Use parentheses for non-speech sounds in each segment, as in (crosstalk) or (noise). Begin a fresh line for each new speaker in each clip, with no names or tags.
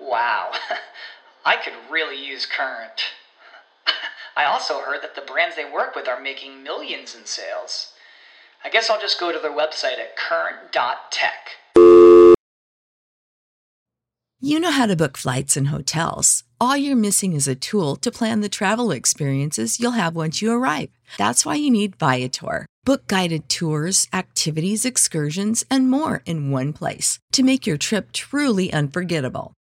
Wow, (laughs) I could really use Current. (laughs) I also heard that the brands they work with are making millions in sales. I guess I'll just go to their website at current.tech.
You know how to book flights and hotels. All you're missing is a tool to plan the travel experiences you'll have once you arrive. That's why you need Viator. Book guided tours, activities, excursions, and more in one place to make your trip truly unforgettable.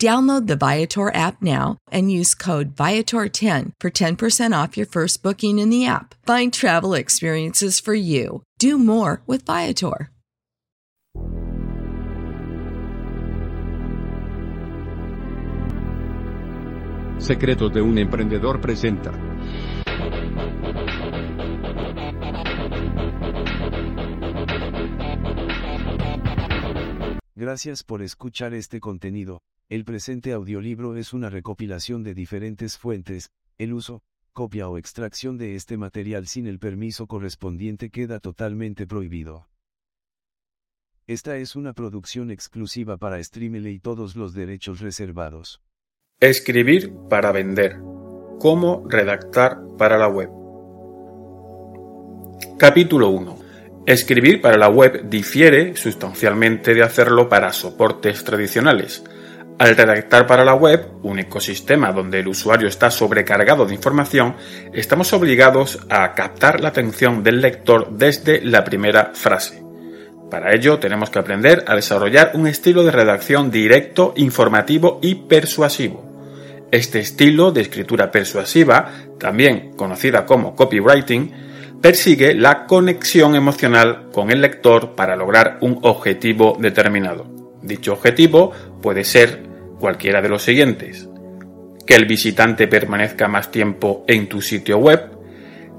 Download the Viator app now and use code Viator10 for 10% off your first booking in the app. Find travel experiences for you. Do more with Viator.
Secretos de un emprendedor presenta.
Gracias por escuchar este contenido. El presente audiolibro es una recopilación de diferentes fuentes, el uso, copia o extracción de este material sin el permiso correspondiente queda totalmente prohibido. Esta es una producción exclusiva para Streamele y todos los derechos reservados.
Escribir para vender. Cómo redactar para la web. Capítulo 1. Escribir para la web difiere sustancialmente de hacerlo para soportes tradicionales. Al redactar para la web, un ecosistema donde el usuario está sobrecargado de información, estamos obligados a captar la atención del lector desde la primera frase. Para ello tenemos que aprender a desarrollar un estilo de redacción directo, informativo y persuasivo. Este estilo de escritura persuasiva, también conocida como copywriting, persigue la conexión emocional con el lector para lograr un objetivo determinado. Dicho objetivo puede ser cualquiera de los siguientes. Que el visitante permanezca más tiempo en tu sitio web,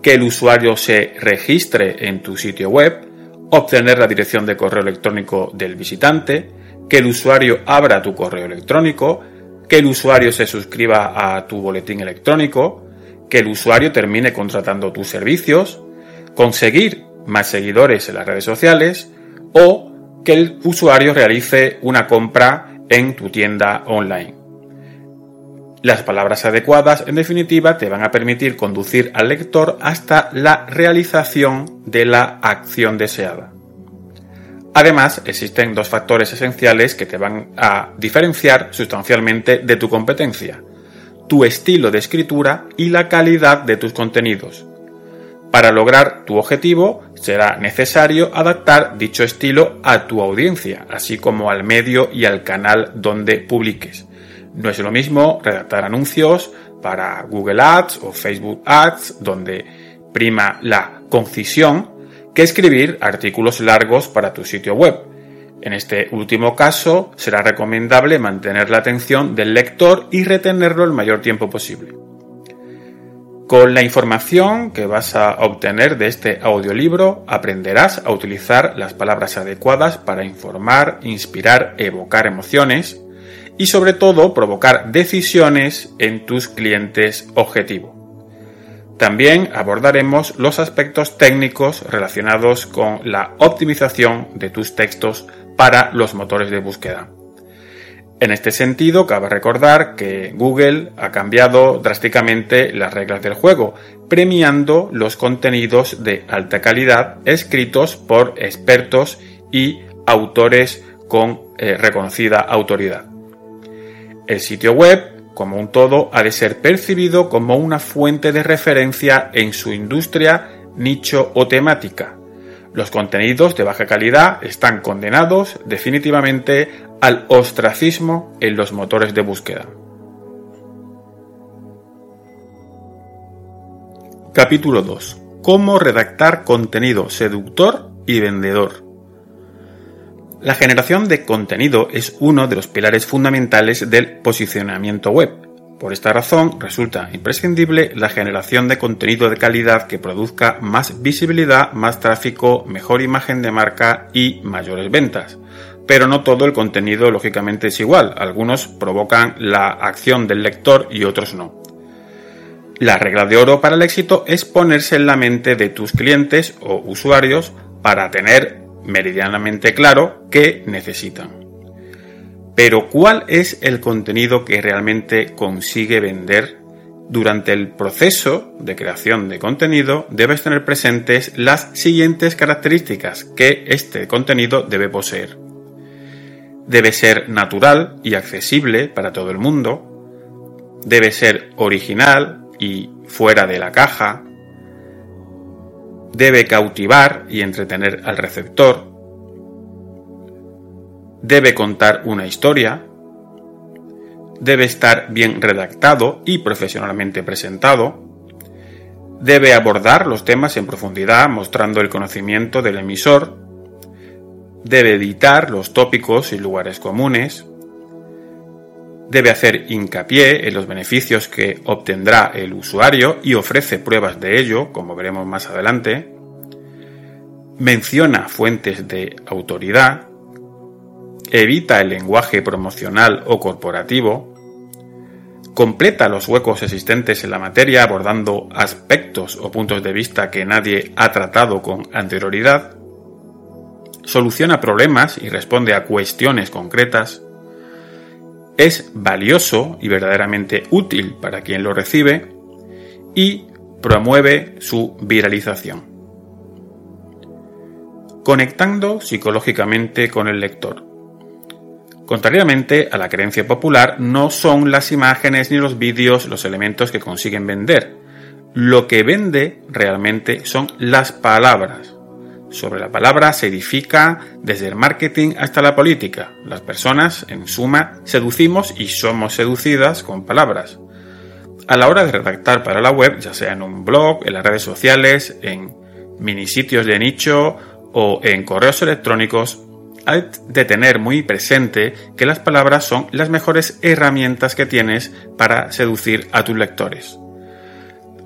que el usuario se registre en tu sitio web, obtener la dirección de correo electrónico del visitante, que el usuario abra tu correo electrónico, que el usuario se suscriba a tu boletín electrónico, que el usuario termine contratando tus servicios, conseguir más seguidores en las redes sociales o que el usuario realice una compra en tu tienda online. Las palabras adecuadas, en definitiva, te van a permitir conducir al lector hasta la realización de la acción deseada. Además, existen dos factores esenciales que te van a diferenciar sustancialmente de tu competencia, tu estilo de escritura y la calidad de tus contenidos. Para lograr tu objetivo será necesario adaptar dicho estilo a tu audiencia, así como al medio y al canal donde publiques. No es lo mismo redactar anuncios para Google Ads o Facebook Ads, donde prima la concisión, que escribir artículos largos para tu sitio web. En este último caso, será recomendable mantener la atención del lector y retenerlo el mayor tiempo posible. Con la información que vas a obtener de este audiolibro aprenderás a utilizar las palabras adecuadas para informar, inspirar, evocar emociones y sobre todo provocar decisiones en tus clientes objetivo. También abordaremos los aspectos técnicos relacionados con la optimización de tus textos para los motores de búsqueda. En este sentido, cabe recordar que Google ha cambiado drásticamente las reglas del juego, premiando los contenidos de alta calidad escritos por expertos y autores con eh, reconocida autoridad. El sitio web, como un todo, ha de ser percibido como una fuente de referencia en su industria, nicho o temática. Los contenidos de baja calidad están condenados definitivamente al ostracismo en los motores de búsqueda. Capítulo 2. Cómo redactar contenido seductor y vendedor. La generación de contenido es uno de los pilares fundamentales del posicionamiento web. Por esta razón, resulta imprescindible la generación de contenido de calidad que produzca más visibilidad, más tráfico, mejor imagen de marca y mayores ventas. Pero no todo el contenido lógicamente es igual. Algunos provocan la acción del lector y otros no. La regla de oro para el éxito es ponerse en la mente de tus clientes o usuarios para tener meridianamente claro qué necesitan. Pero ¿cuál es el contenido que realmente consigue vender? Durante el proceso de creación de contenido debes tener presentes las siguientes características que este contenido debe poseer. Debe ser natural y accesible para todo el mundo. Debe ser original, y fuera de la caja, debe cautivar y entretener al receptor, debe contar una historia, debe estar bien redactado y profesionalmente presentado, debe abordar los temas en profundidad mostrando el conocimiento del emisor, debe editar los tópicos y lugares comunes, debe hacer hincapié en los beneficios que obtendrá el usuario y ofrece pruebas de ello, como veremos más adelante. Menciona fuentes de autoridad. Evita el lenguaje promocional o corporativo. Completa los huecos existentes en la materia abordando aspectos o puntos de vista que nadie ha tratado con anterioridad. Soluciona problemas y responde a cuestiones concretas es valioso y verdaderamente útil para quien lo recibe y promueve su viralización. Conectando psicológicamente con el lector. Contrariamente a la creencia popular, no son las imágenes ni los vídeos los elementos que consiguen vender. Lo que vende realmente son las palabras, sobre la palabra se edifica desde el marketing hasta la política. Las personas, en suma, seducimos y somos seducidas con palabras. A la hora de redactar para la web, ya sea en un blog, en las redes sociales, en mini sitios de nicho o en correos electrónicos, hay de tener muy presente que las palabras son las mejores herramientas que tienes para seducir a tus lectores.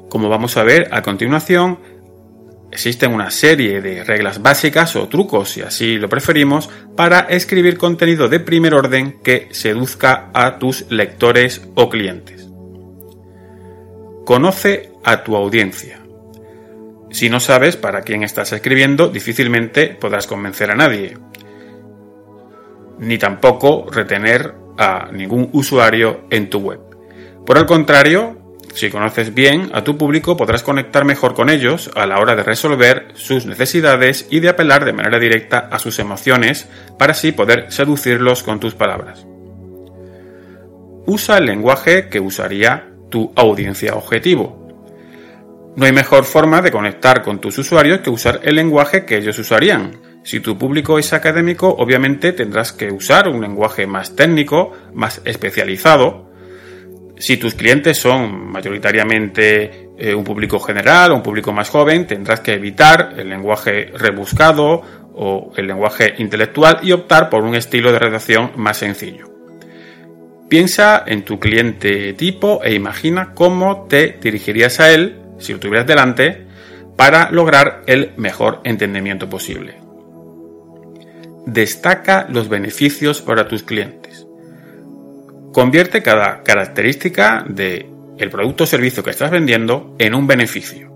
Como vamos a ver a continuación, Existen una serie de reglas básicas o trucos, si así lo preferimos, para escribir contenido de primer orden que seduzca a tus lectores o clientes. Conoce a tu audiencia. Si no sabes para quién estás escribiendo, difícilmente podrás convencer a nadie, ni tampoco retener a ningún usuario en tu web. Por el contrario, si conoces bien a tu público podrás conectar mejor con ellos a la hora de resolver sus necesidades y de apelar de manera directa a sus emociones para así poder seducirlos con tus palabras. Usa el lenguaje que usaría tu audiencia objetivo. No hay mejor forma de conectar con tus usuarios que usar el lenguaje que ellos usarían. Si tu público es académico, obviamente tendrás que usar un lenguaje más técnico, más especializado, si tus clientes son mayoritariamente eh, un público general o un público más joven, tendrás que evitar el lenguaje rebuscado o el lenguaje intelectual y optar por un estilo de redacción más sencillo. Piensa en tu cliente tipo e imagina cómo te dirigirías a él, si lo tuvieras delante, para lograr el mejor entendimiento posible. Destaca los beneficios para tus clientes. Convierte cada característica de el producto o servicio que estás vendiendo en un beneficio.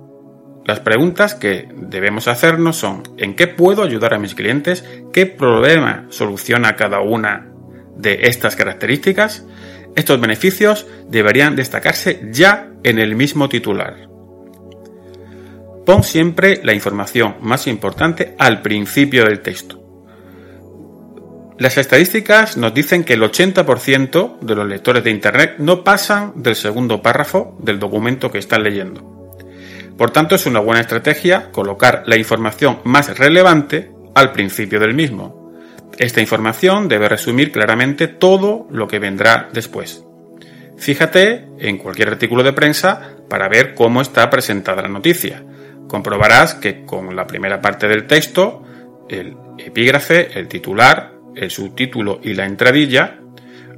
Las preguntas que debemos hacernos son ¿en qué puedo ayudar a mis clientes? ¿Qué problema soluciona cada una de estas características? Estos beneficios deberían destacarse ya en el mismo titular. Pon siempre la información más importante al principio del texto. Las estadísticas nos dicen que el 80% de los lectores de Internet no pasan del segundo párrafo del documento que están leyendo. Por tanto, es una buena estrategia colocar la información más relevante al principio del mismo. Esta información debe resumir claramente todo lo que vendrá después. Fíjate en cualquier artículo de prensa para ver cómo está presentada la noticia. Comprobarás que con la primera parte del texto, el epígrafe, el titular, el subtítulo y la entradilla,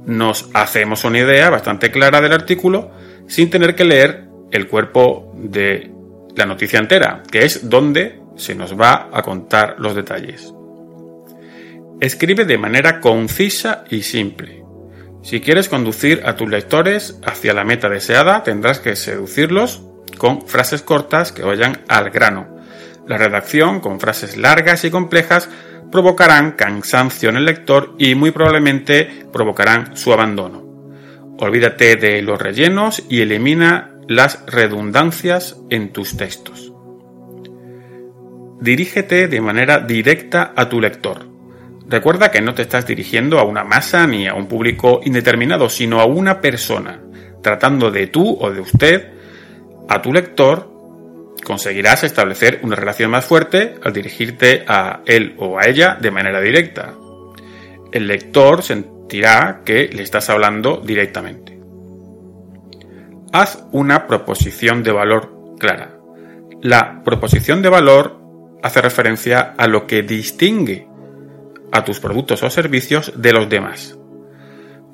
nos hacemos una idea bastante clara del artículo sin tener que leer el cuerpo de la noticia entera, que es donde se nos va a contar los detalles. Escribe de manera concisa y simple. Si quieres conducir a tus lectores hacia la meta deseada, tendrás que seducirlos con frases cortas que vayan al grano. La redacción con frases largas y complejas provocarán cansancio en el lector y muy probablemente provocarán su abandono. Olvídate de los rellenos y elimina las redundancias en tus textos. Dirígete de manera directa a tu lector. Recuerda que no te estás dirigiendo a una masa ni a un público indeterminado, sino a una persona. Tratando de tú o de usted a tu lector, conseguirás establecer una relación más fuerte al dirigirte a él o a ella de manera directa. El lector sentirá que le estás hablando directamente. Haz una proposición de valor clara. La proposición de valor hace referencia a lo que distingue a tus productos o servicios de los demás.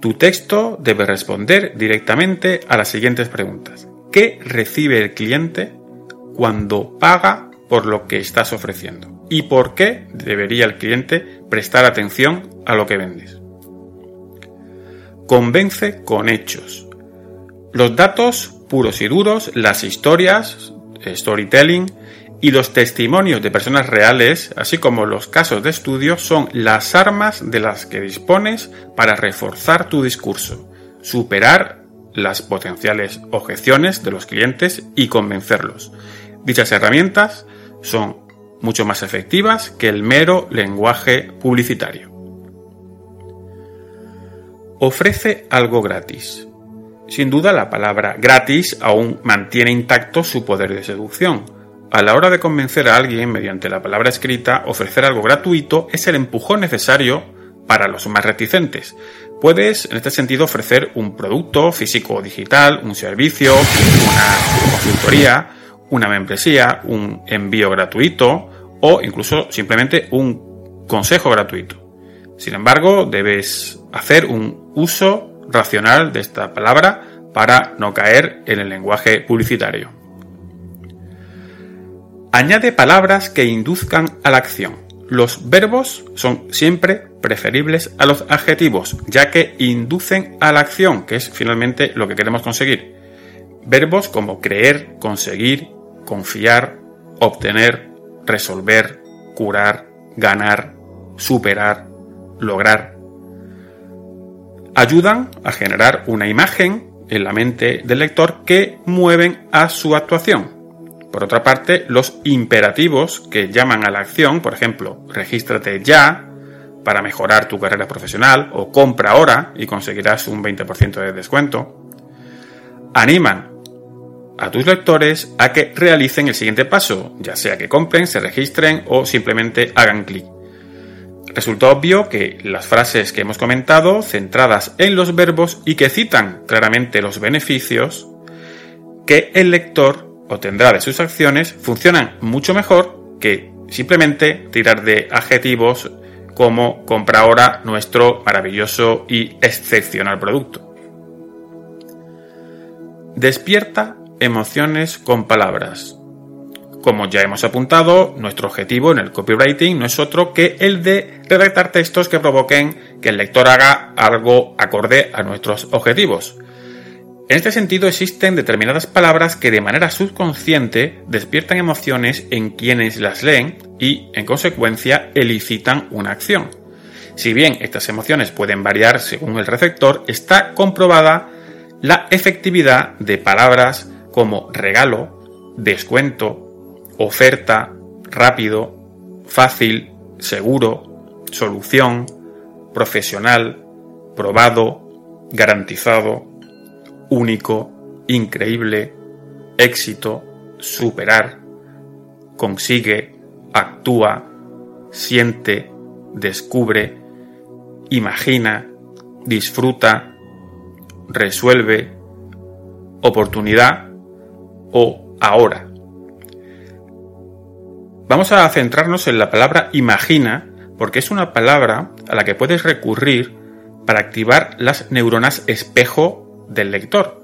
Tu texto debe responder directamente a las siguientes preguntas. ¿Qué recibe el cliente cuando paga por lo que estás ofreciendo? ¿Y por qué debería el cliente prestar atención a lo que vendes? Convence con hechos. Los datos puros y duros, las historias, storytelling y los testimonios de personas reales, así como los casos de estudio, son las armas de las que dispones para reforzar tu discurso, superar las potenciales objeciones de los clientes y convencerlos. Dichas herramientas son mucho más efectivas que el mero lenguaje publicitario. Ofrece algo gratis. Sin duda la palabra gratis aún mantiene intacto su poder de seducción. A la hora de convencer a alguien mediante la palabra escrita, ofrecer algo gratuito es el empujón necesario para los más reticentes. Puedes, en este sentido, ofrecer un producto físico o digital, un servicio, una consultoría, una membresía, un envío gratuito o incluso simplemente un consejo gratuito. Sin embargo, debes hacer un uso racional de esta palabra para no caer en el lenguaje publicitario. Añade palabras que induzcan a la acción. Los verbos son siempre preferibles a los adjetivos, ya que inducen a la acción, que es finalmente lo que queremos conseguir. Verbos como creer, conseguir, confiar, obtener, resolver, curar, ganar, superar, lograr. Ayudan a generar una imagen en la mente del lector que mueven a su actuación. Por otra parte, los imperativos que llaman a la acción, por ejemplo, regístrate ya para mejorar tu carrera profesional o compra ahora y conseguirás un 20% de descuento, animan a tus lectores a que realicen el siguiente paso, ya sea que compren, se registren o simplemente hagan clic. Resulta obvio que las frases que hemos comentado, centradas en los verbos y que citan claramente los beneficios que el lector obtendrá de sus acciones, funcionan mucho mejor que simplemente tirar de adjetivos como compra ahora nuestro maravilloso y excepcional producto. Despierta emociones con palabras. Como ya hemos apuntado, nuestro objetivo en el copywriting no es otro que el de redactar textos que provoquen que el lector haga algo acorde a nuestros objetivos. En este sentido existen determinadas palabras que de manera subconsciente despiertan emociones en quienes las leen y, en consecuencia, elicitan una acción. Si bien estas emociones pueden variar según el receptor, está comprobada la efectividad de palabras como regalo, descuento, oferta, rápido, fácil, seguro, solución, profesional, probado, garantizado, único, increíble, éxito, superar, consigue, actúa, siente, descubre, imagina, disfruta, resuelve, oportunidad o ahora. Vamos a centrarnos en la palabra imagina porque es una palabra a la que puedes recurrir para activar las neuronas espejo del lector.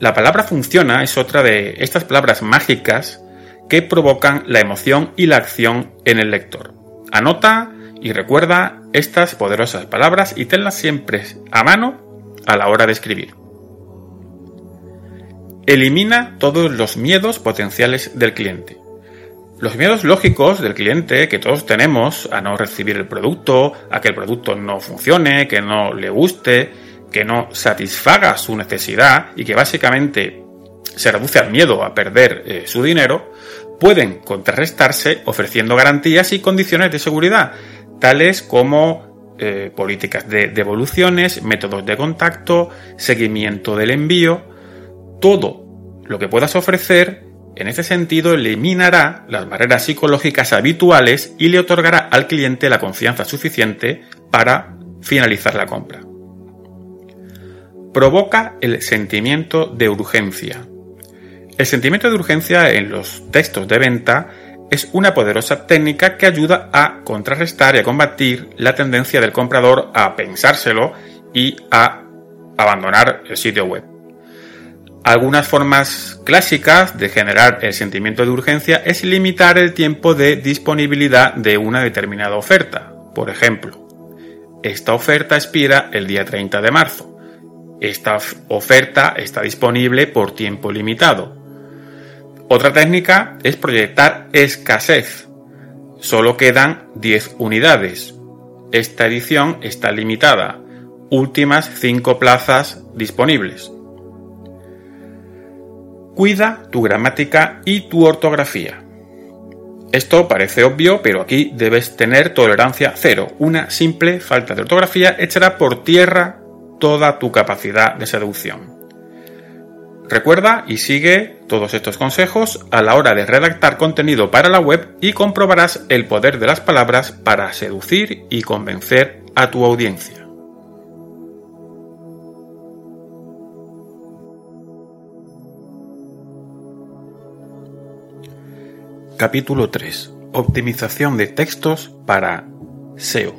La palabra funciona es otra de estas palabras mágicas que provocan la emoción y la acción en el lector. Anota y recuerda estas poderosas palabras y tenlas siempre a mano a la hora de escribir. Elimina todos los miedos potenciales del cliente. Los miedos lógicos del cliente que todos tenemos a no recibir el producto, a que el producto no funcione, que no le guste, que no satisfaga su necesidad y que básicamente se reduce al miedo a perder eh, su dinero, pueden contrarrestarse ofreciendo garantías y condiciones de seguridad, tales como eh, políticas de devoluciones, métodos de contacto, seguimiento del envío, todo lo que puedas ofrecer en ese sentido eliminará las barreras psicológicas habituales y le otorgará al cliente la confianza suficiente para finalizar la compra. Provoca el sentimiento de urgencia. El sentimiento de urgencia en los textos de venta es una poderosa técnica que ayuda a contrarrestar y a combatir la tendencia del comprador a pensárselo y a abandonar el sitio web. Algunas formas clásicas de generar el sentimiento de urgencia es limitar el tiempo de disponibilidad de una determinada oferta. Por ejemplo, esta oferta expira el día 30 de marzo. Esta oferta está disponible por tiempo limitado. Otra técnica es proyectar escasez. Solo quedan 10 unidades. Esta edición está limitada. Últimas 5 plazas disponibles. Cuida tu gramática y tu ortografía. Esto parece obvio, pero aquí debes tener tolerancia cero. Una simple falta de ortografía echará por tierra toda tu capacidad de seducción. Recuerda y sigue todos estos consejos a la hora de redactar contenido para la web y comprobarás el poder de las palabras para seducir y convencer a tu audiencia. Capítulo 3. Optimización de textos para SEO.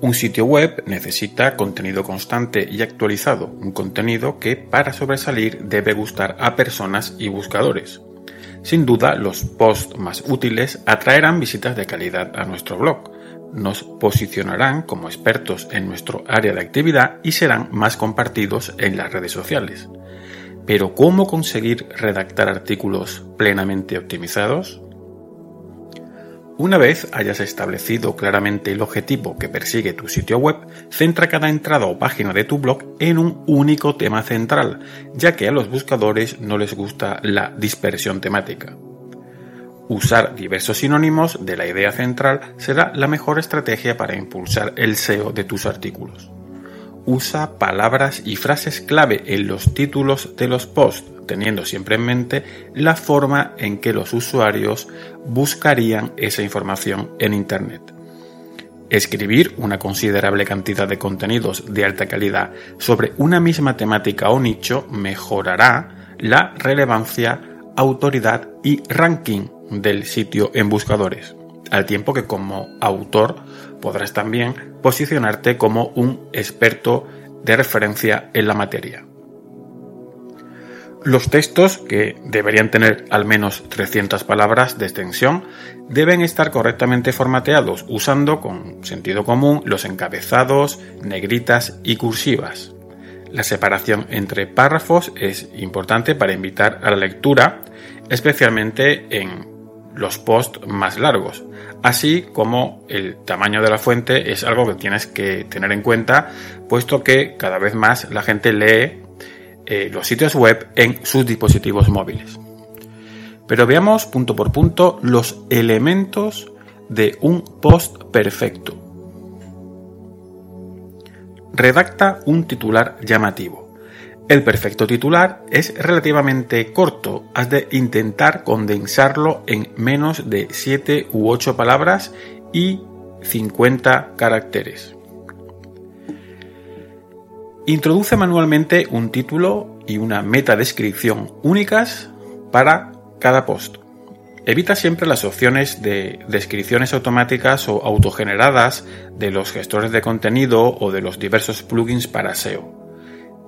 Un sitio web necesita contenido constante y actualizado, un contenido que para sobresalir debe gustar a personas y buscadores. Sin duda, los posts más útiles atraerán visitas de calidad a nuestro blog, nos posicionarán como expertos en nuestro área de actividad y serán más compartidos en las redes sociales. Pero ¿cómo conseguir redactar artículos plenamente optimizados? Una vez hayas establecido claramente el objetivo que persigue tu sitio web, centra cada entrada o página de tu blog en un único tema central, ya que a los buscadores no les gusta la dispersión temática. Usar diversos sinónimos de la idea central será la mejor estrategia para impulsar el SEO de tus artículos. Usa palabras y frases clave en los títulos de los posts, teniendo siempre en mente la forma en que los usuarios buscarían esa información en Internet. Escribir una considerable cantidad de contenidos de alta calidad sobre una misma temática o nicho mejorará la relevancia, autoridad y ranking del sitio en buscadores, al tiempo que como autor podrás también posicionarte como un experto de referencia en la materia. Los textos, que deberían tener al menos 300 palabras de extensión, deben estar correctamente formateados usando con sentido común los encabezados, negritas y cursivas. La separación entre párrafos es importante para invitar a la lectura, especialmente en los posts más largos, así como el tamaño de la fuente es algo que tienes que tener en cuenta, puesto que cada vez más la gente lee eh, los sitios web en sus dispositivos móviles. Pero veamos punto por punto los elementos de un post perfecto. redacta un titular llamativo. El perfecto titular es relativamente corto, has de intentar condensarlo en menos de 7 u 8 palabras y 50 caracteres. Introduce manualmente un título y una meta descripción únicas para cada post. Evita siempre las opciones de descripciones automáticas o autogeneradas de los gestores de contenido o de los diversos plugins para SEO.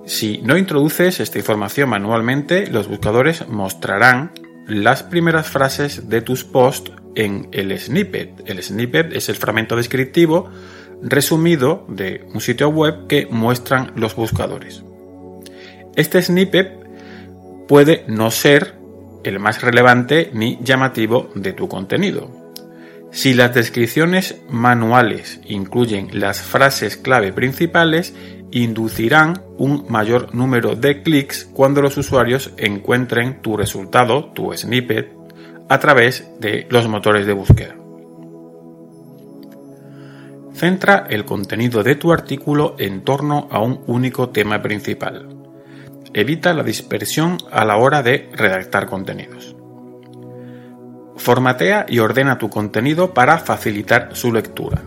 Si no introduces esta información manualmente, los buscadores mostrarán las primeras frases de tus posts en el snippet. El snippet es el fragmento descriptivo resumido de un sitio web que muestran los buscadores. Este snippet puede no ser el más relevante ni llamativo de tu contenido. Si las descripciones manuales incluyen las frases clave principales, inducirán un mayor número de clics cuando los usuarios encuentren tu resultado, tu snippet, a través de los motores de búsqueda. Centra el contenido de tu artículo en torno a un único tema principal evita la dispersión a la hora de redactar contenidos. Formatea y ordena tu contenido para facilitar su lectura.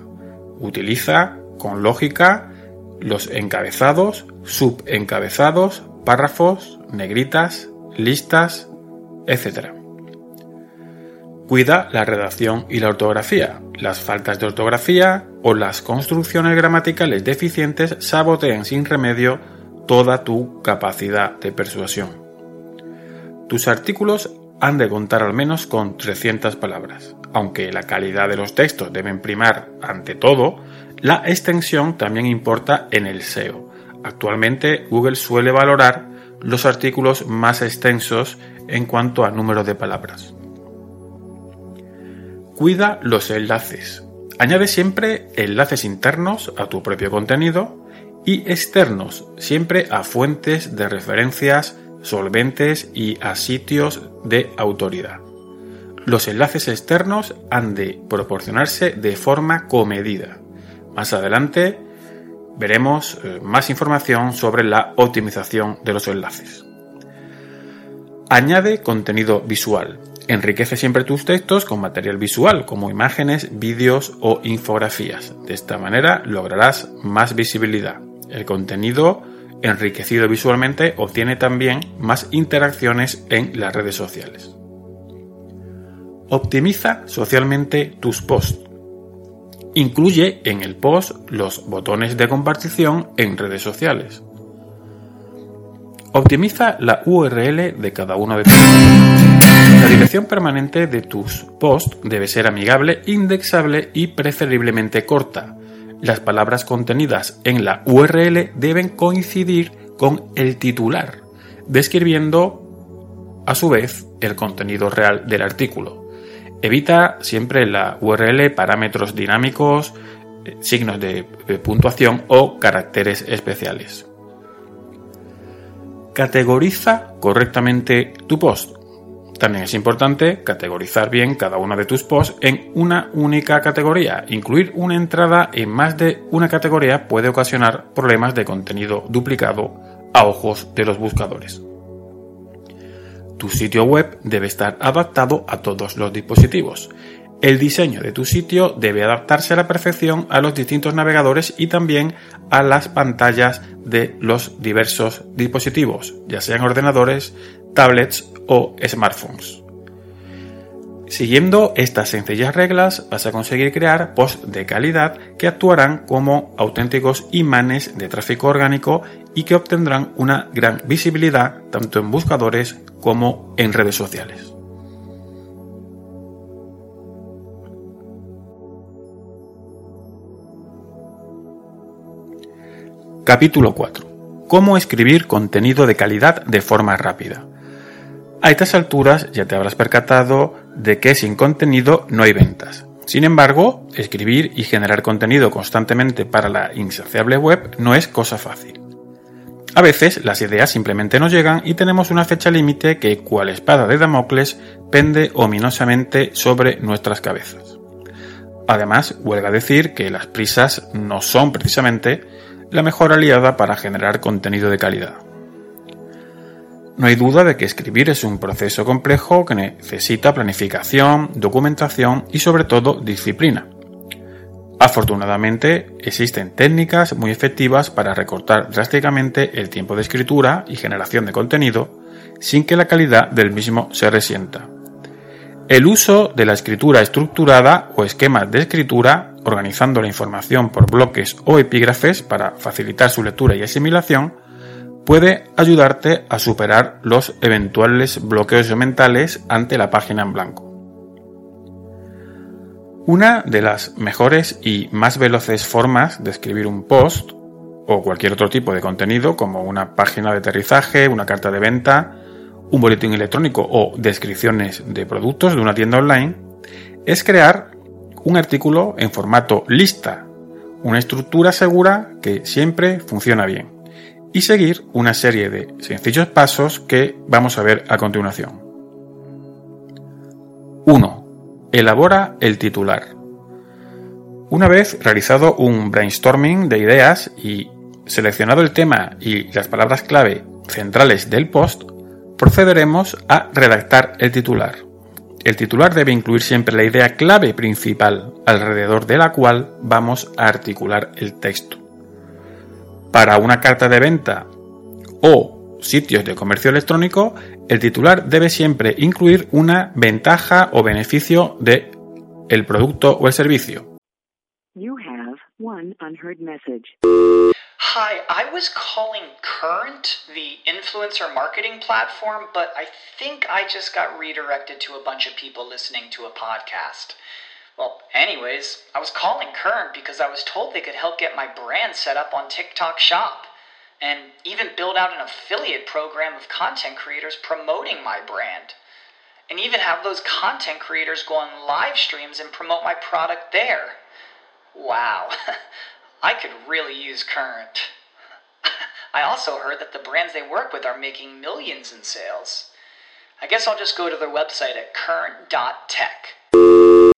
Utiliza con lógica los encabezados, subencabezados, párrafos, negritas, listas, etc. Cuida la redacción y la ortografía. Las faltas de ortografía o las construcciones gramaticales deficientes sabotean sin remedio toda tu capacidad de persuasión. Tus artículos han de contar al menos con 300 palabras. Aunque la calidad de los textos deben primar ante todo, la extensión también importa en el SEO. Actualmente Google suele valorar los artículos más extensos en cuanto a número de palabras. Cuida los enlaces. Añade siempre enlaces internos a tu propio contenido y externos, siempre a fuentes de referencias solventes y a sitios de autoridad. Los enlaces externos han de proporcionarse de forma comedida. Más adelante veremos eh, más información sobre la optimización de los enlaces. Añade contenido visual. Enriquece siempre tus textos con material visual, como imágenes, vídeos o infografías. De esta manera lograrás más visibilidad. El contenido enriquecido visualmente obtiene también más interacciones en las redes sociales. Optimiza socialmente tus posts. Incluye en el post los botones de compartición en redes sociales. Optimiza la URL de cada uno de tus. La dirección permanente de tus posts debe ser amigable, indexable y preferiblemente corta, las palabras contenidas en la URL deben coincidir con el titular, describiendo a su vez el contenido real del artículo. Evita siempre la URL parámetros dinámicos, eh, signos de puntuación o caracteres especiales. Categoriza correctamente tu post. También es importante categorizar bien cada uno de tus posts en una única categoría. Incluir una entrada en más de una categoría puede ocasionar problemas de contenido duplicado a ojos de los buscadores. Tu sitio web debe estar adaptado a todos los dispositivos. El diseño de tu sitio debe adaptarse a la perfección a los distintos navegadores y también a las pantallas de los diversos dispositivos, ya sean ordenadores, tablets o smartphones. Siguiendo estas sencillas reglas vas a conseguir crear posts de calidad que actuarán como auténticos imanes de tráfico orgánico y que obtendrán una gran visibilidad tanto en buscadores como en redes sociales. Capítulo 4. Cómo escribir contenido de calidad de forma rápida. A estas alturas ya te habrás percatado de que sin contenido no hay ventas. Sin embargo, escribir y generar contenido constantemente para la insaciable web no es cosa fácil. A veces las ideas simplemente no llegan y tenemos una fecha límite que, cual espada de Damocles, pende ominosamente sobre nuestras cabezas. Además, huelga decir que las prisas no son precisamente la mejor aliada para generar contenido de calidad. No hay duda de que escribir es un proceso complejo que necesita planificación, documentación y sobre todo disciplina. Afortunadamente existen técnicas muy efectivas para recortar drásticamente el tiempo de escritura y generación de contenido sin que la calidad del mismo se resienta. El uso de la escritura estructurada o esquemas de escritura, organizando la información por bloques o epígrafes para facilitar su lectura y asimilación, puede ayudarte a superar los eventuales bloqueos mentales ante la página en blanco. Una de las mejores y más veloces formas de escribir un post o cualquier otro tipo de contenido como una página de aterrizaje, una carta de venta, un boletín electrónico o descripciones de productos de una tienda online es crear un artículo en formato lista, una estructura segura que siempre funciona bien y seguir una serie de sencillos pasos que vamos a ver a continuación. 1. Elabora el titular. Una vez realizado un brainstorming de ideas y seleccionado el tema y las palabras clave centrales del post, procederemos a redactar el titular. El titular debe incluir siempre la idea clave principal alrededor de la cual vamos a articular el texto para una carta de venta o sitios de comercio electrónico, el titular debe siempre incluir una ventaja o beneficio de el producto o el servicio.
You have one unheard message.
Hi, I was calling Current, the influencer marketing platform, but I think I just got redirected to a bunch of people listening to a podcast. Well, anyways, I was calling Kern because I was told they could help get my brand set up on TikTok Shop and even build out an affiliate program of content creators promoting my brand. And even have those content creators go on live streams and promote my product there. Wow, (laughs) I could really use Current. (laughs) I also heard that the brands they work with are making millions in sales. I guess I'll just go to their website at current.tech.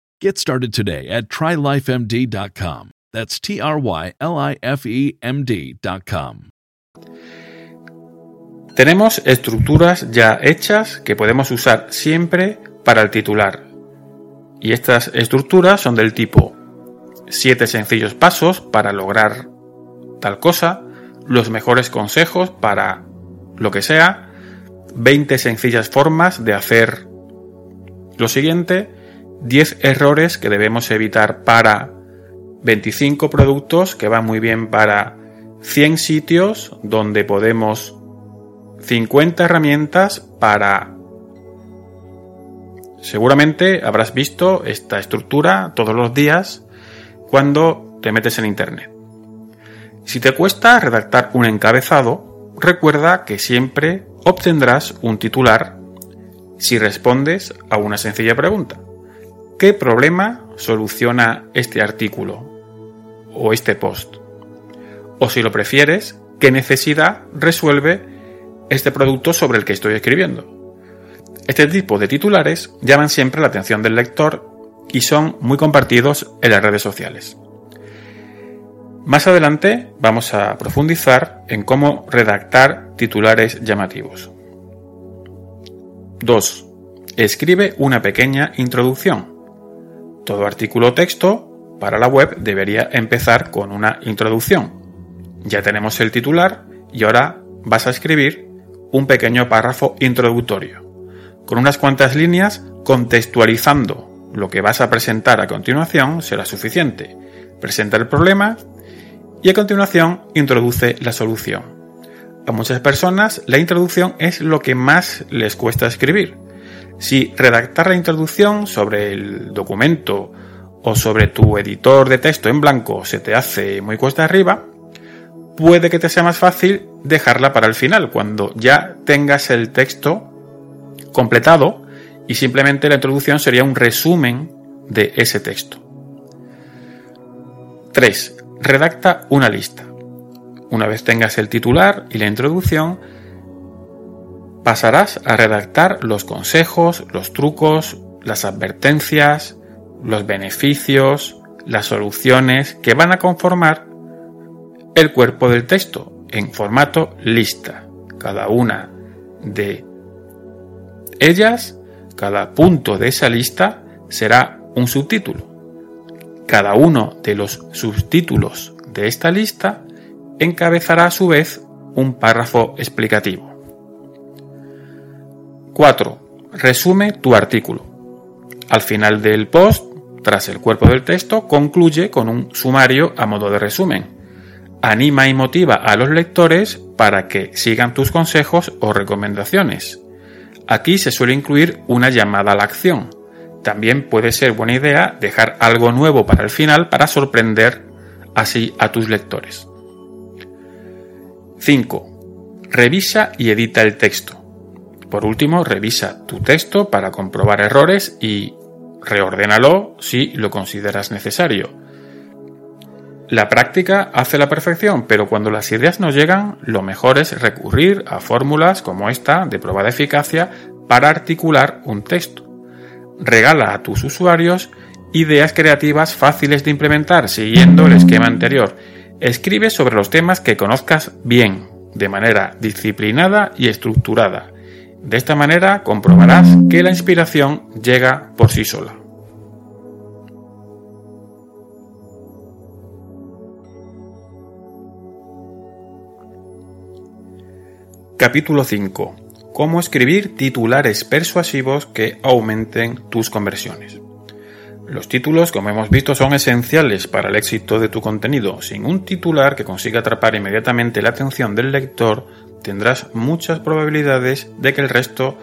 Get started today at trylifemd.com. That's T R Y L I F E M D.com.
Tenemos estructuras ya hechas que podemos usar siempre para el titular. Y estas estructuras son del tipo 7 sencillos pasos para lograr tal cosa, los mejores consejos para lo que sea, 20 sencillas formas de hacer lo siguiente, 10 errores que debemos evitar para 25 productos que van muy bien para 100 sitios donde podemos 50 herramientas para... Seguramente habrás visto esta estructura todos los días cuando te metes en Internet. Si te cuesta redactar un encabezado, recuerda que siempre obtendrás un titular si respondes a una sencilla pregunta. ¿Qué problema soluciona este artículo o este post? O si lo prefieres, ¿qué necesidad resuelve este producto sobre el que estoy escribiendo? Este tipo de titulares llaman siempre la atención del lector y son muy compartidos en las redes sociales. Más adelante vamos a profundizar en cómo redactar titulares llamativos. 2. Escribe una pequeña introducción. Todo artículo texto para la web debería empezar con una introducción. Ya tenemos el titular y ahora vas a escribir un pequeño párrafo introductorio, con unas cuantas líneas contextualizando lo que vas a presentar a continuación será suficiente. Presenta el problema y a continuación introduce la solución. A muchas personas la introducción es lo que más les cuesta escribir. Si redactar la introducción sobre el documento o sobre tu editor de texto en blanco se te hace muy cuesta arriba, puede que te sea más fácil dejarla para el final, cuando ya tengas el texto completado y simplemente la introducción sería un resumen de ese texto. 3 redacta una lista. Una vez tengas el titular y la introducción, pasarás a redactar los consejos, los trucos, las advertencias, los beneficios, las soluciones que van a conformar el cuerpo del texto en formato lista. Cada una de ellas, cada punto de esa lista será un subtítulo. Cada uno de los subtítulos de esta lista encabezará a su vez un párrafo explicativo. 4. Resume tu artículo. Al final del post, tras el cuerpo del texto, concluye con un sumario a modo de resumen. Anima y motiva a los lectores para que sigan tus consejos o recomendaciones. Aquí se suele incluir una llamada a la acción, también puede ser buena idea dejar algo nuevo para el final para sorprender así a tus lectores. 5. Revisa y edita el texto. Por último, revisa tu texto para comprobar errores y reordénalo si lo consideras necesario. La práctica hace la perfección, pero cuando las ideas no llegan, lo mejor es recurrir a fórmulas como esta de prueba de eficacia para articular un texto regala a tus usuarios ideas creativas fáciles de implementar siguiendo el esquema anterior. Escribe sobre los temas que conozcas bien, de manera disciplinada y estructurada. De esta manera comprobarás que la inspiración llega por sí sola. Capítulo 5 cómo escribir titulares persuasivos que aumenten tus conversiones. Los títulos, como hemos visto, son esenciales para el éxito de tu contenido. Sin un titular que consiga atrapar inmediatamente la atención del lector, tendrás muchas probabilidades de que el resto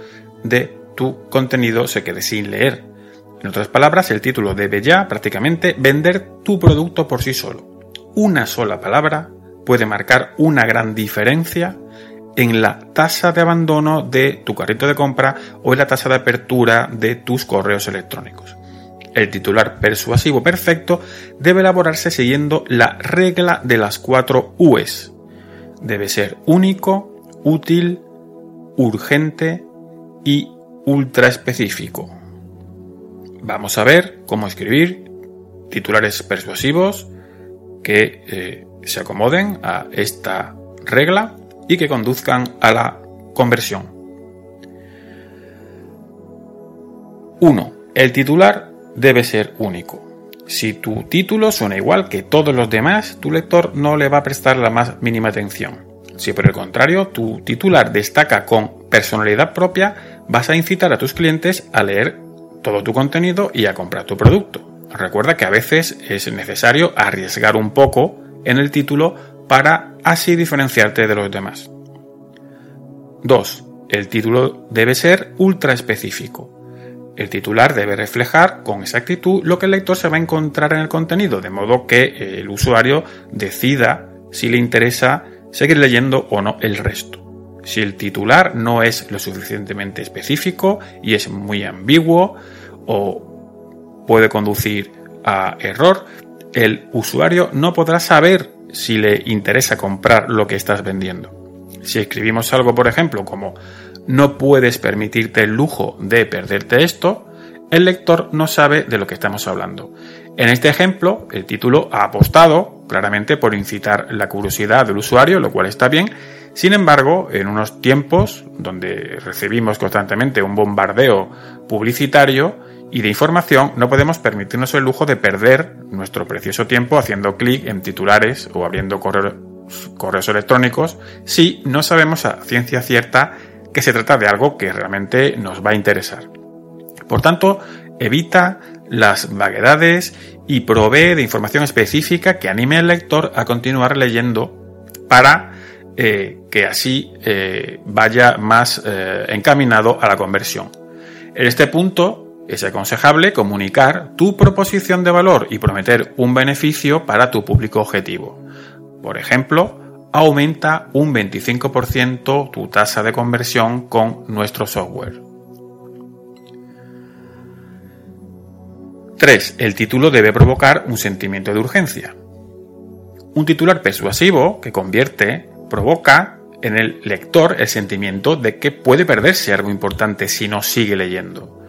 de tu contenido se quede sin leer. En otras palabras, el título debe ya prácticamente vender tu producto por sí solo. Una sola palabra puede marcar una gran diferencia en la tasa de abandono de tu carrito de compra o en la tasa de apertura de tus correos electrónicos. El titular persuasivo perfecto debe elaborarse siguiendo la regla de las cuatro U's. Debe ser único, útil, urgente y ultra específico. Vamos a ver cómo escribir titulares persuasivos que eh, se acomoden a esta regla y que conduzcan a la conversión. 1. El titular debe ser único. Si tu título suena igual que todos los demás, tu lector no le va a prestar la más mínima atención. Si por el contrario tu titular destaca con personalidad propia, vas a incitar a tus clientes a leer todo tu contenido y a comprar tu producto. Recuerda que a veces es necesario arriesgar un poco en el título para así diferenciarte de los demás. 2. El título debe ser ultra específico. El titular debe reflejar con exactitud lo que el lector se va a encontrar en el contenido, de modo que el usuario decida si le interesa seguir leyendo o no el resto. Si el titular no es lo suficientemente específico y es muy ambiguo o puede conducir a error, el usuario no podrá saber si le interesa comprar lo que estás vendiendo. Si escribimos algo, por ejemplo, como no puedes permitirte el lujo de perderte esto, el lector no sabe de lo que estamos hablando. En este ejemplo, el título ha apostado claramente por incitar la curiosidad del usuario, lo cual está bien. Sin embargo, en unos tiempos donde recibimos constantemente un bombardeo publicitario y de información, no podemos permitirnos el lujo de perder nuestro precioso tiempo haciendo clic en titulares o abriendo correos, electrónicos si no sabemos a ciencia cierta que se trata de algo que realmente nos va a interesar. Por tanto, evita las vaguedades y provee de información específica que anime al lector a continuar leyendo para eh, que así eh, vaya más eh, encaminado a la conversión. En este punto es aconsejable comunicar tu proposición de valor y prometer un beneficio para tu público objetivo. Por ejemplo, aumenta un 25% tu tasa de conversión con nuestro software. 3. El título debe provocar un sentimiento de urgencia. Un titular persuasivo que convierte provoca en el lector el sentimiento de que puede perderse algo importante si no sigue leyendo.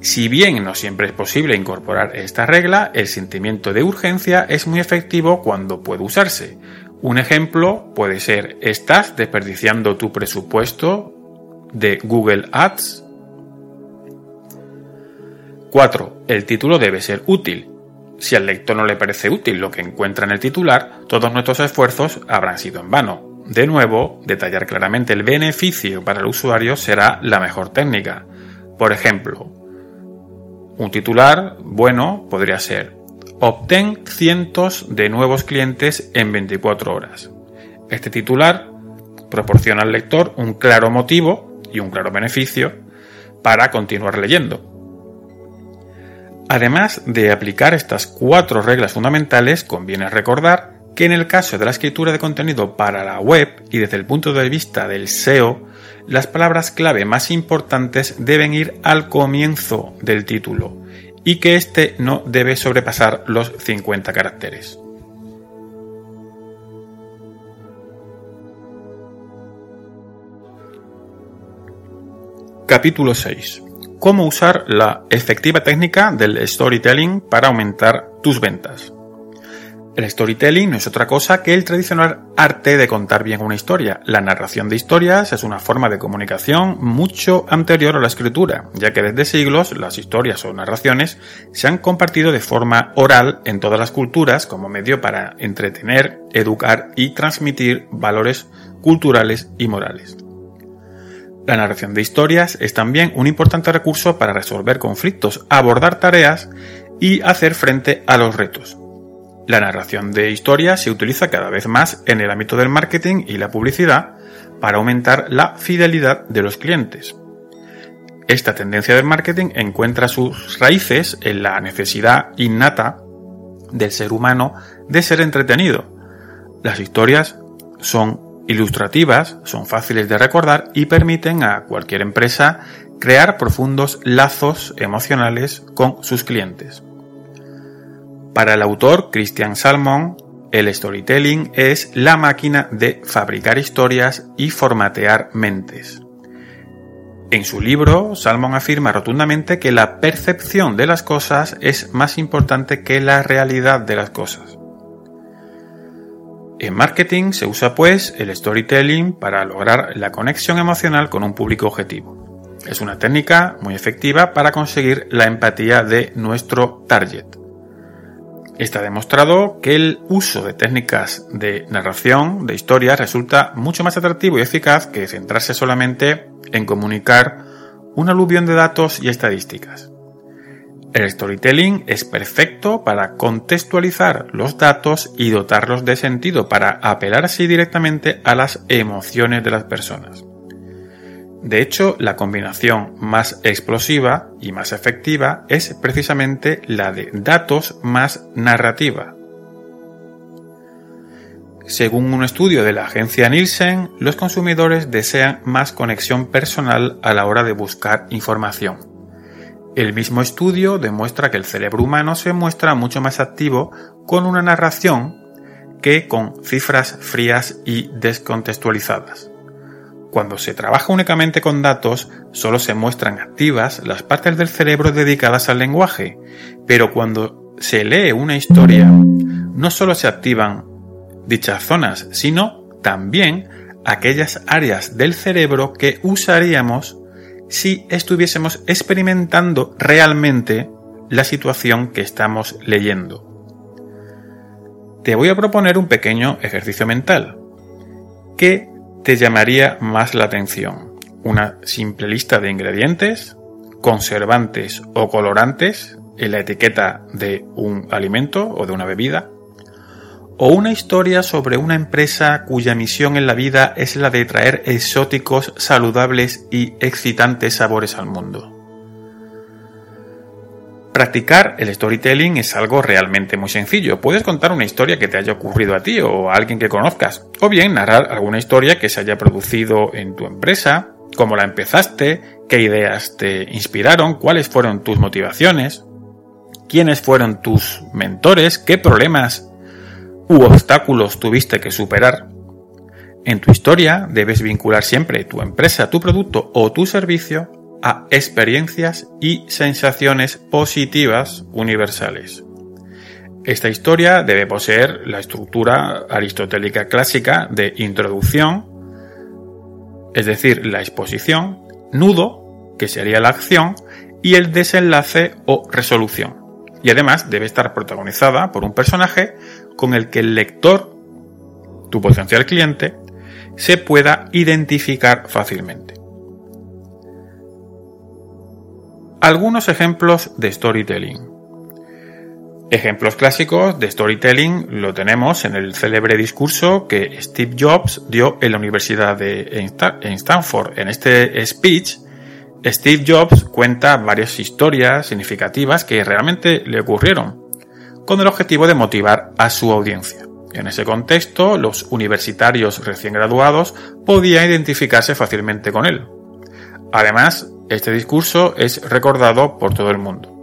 Si bien no siempre es posible incorporar esta regla, el sentimiento de urgencia es muy efectivo cuando puede usarse. Un ejemplo puede ser, ¿estás desperdiciando tu presupuesto de Google Ads 4. El título debe ser útil. Si al lector no le parece útil lo que encuentra en el titular, todos nuestros esfuerzos habrán sido en vano. De nuevo, detallar claramente el beneficio para el usuario será la mejor técnica. Por ejemplo, un titular bueno podría ser Obtén cientos de nuevos clientes en 24 horas. Este titular proporciona al lector un claro motivo y un claro beneficio para continuar leyendo. Además de aplicar estas cuatro reglas fundamentales, conviene recordar que en el caso de la escritura de contenido para la web y desde el punto de vista del SEO, las palabras clave más importantes deben ir al comienzo del título y que éste no debe sobrepasar los 50 caracteres. Capítulo 6 cómo usar la efectiva técnica del storytelling para aumentar tus ventas. El storytelling no es otra cosa que el tradicional arte de contar bien una historia. La narración de historias es una forma de comunicación mucho anterior a la escritura, ya que desde siglos las historias o narraciones se han compartido de forma oral en todas las culturas como medio para entretener, educar y transmitir valores culturales y morales. La narración de historias es también un importante recurso para resolver conflictos, abordar tareas y hacer frente a los retos. La narración de historias se utiliza cada vez más en el ámbito del marketing y la publicidad para aumentar la fidelidad de los clientes. Esta tendencia del marketing encuentra sus raíces en la necesidad innata del ser humano de ser entretenido. Las historias son ilustrativas, son fáciles de recordar y permiten a cualquier empresa crear profundos lazos emocionales con sus clientes. Para el autor Christian Salmon, el storytelling es la máquina de fabricar historias y formatear mentes. En su libro, Salmon afirma rotundamente que la percepción de las cosas es más importante que la realidad de las cosas. En marketing se usa pues el storytelling para lograr la conexión emocional con un público objetivo. Es una técnica muy efectiva para conseguir la empatía de nuestro target. Está demostrado que el uso de técnicas de narración de historias resulta mucho más atractivo y eficaz que centrarse solamente en comunicar un aluvión de datos y estadísticas. El storytelling es perfecto para contextualizar los datos y dotarlos de sentido para apelar así directamente a las emociones de las personas. De hecho, la combinación más explosiva y más efectiva es precisamente la de datos más narrativa. Según un estudio de la agencia Nielsen, los consumidores desean más conexión personal a la hora de buscar información. El mismo estudio demuestra que el cerebro humano se muestra mucho más activo con una narración que con cifras frías y descontextualizadas. Cuando se trabaja únicamente con datos, solo se muestran activas las partes del cerebro dedicadas al lenguaje, pero cuando se lee una historia, no solo se activan dichas zonas, sino también aquellas áreas del cerebro que usaríamos si estuviésemos experimentando realmente la situación que estamos leyendo. Te voy a proponer un pequeño ejercicio mental. ¿Qué te llamaría más la atención? ¿Una simple lista de ingredientes, conservantes o colorantes en la etiqueta de un alimento o de una bebida? ¿O una historia sobre una empresa cuya misión en la vida es la de traer exóticos, saludables y excitantes sabores al mundo? Practicar el storytelling es algo realmente muy sencillo. Puedes contar una historia que te haya ocurrido a ti o a alguien que conozcas, o bien narrar alguna historia que se haya producido en tu empresa, cómo la empezaste, qué ideas te inspiraron, cuáles fueron tus motivaciones, quiénes fueron tus mentores, qué problemas u obstáculos tuviste que superar. En tu historia debes vincular siempre tu empresa, tu producto o tu servicio a experiencias y sensaciones positivas universales. Esta historia debe poseer la estructura aristotélica clásica de introducción, es decir, la exposición, nudo, que sería la acción, y el desenlace o resolución. Y además debe estar protagonizada por un personaje con el que el lector, tu potencial cliente, se pueda identificar fácilmente. Algunos ejemplos de storytelling. Ejemplos clásicos de storytelling lo tenemos en el célebre discurso que Steve Jobs dio en la Universidad de Stanford. En este speech, Steve Jobs cuenta varias historias significativas que realmente le ocurrieron, con el objetivo de motivar a su audiencia. En ese contexto, los universitarios recién graduados podían identificarse fácilmente con él. Además, este discurso es recordado por todo el mundo.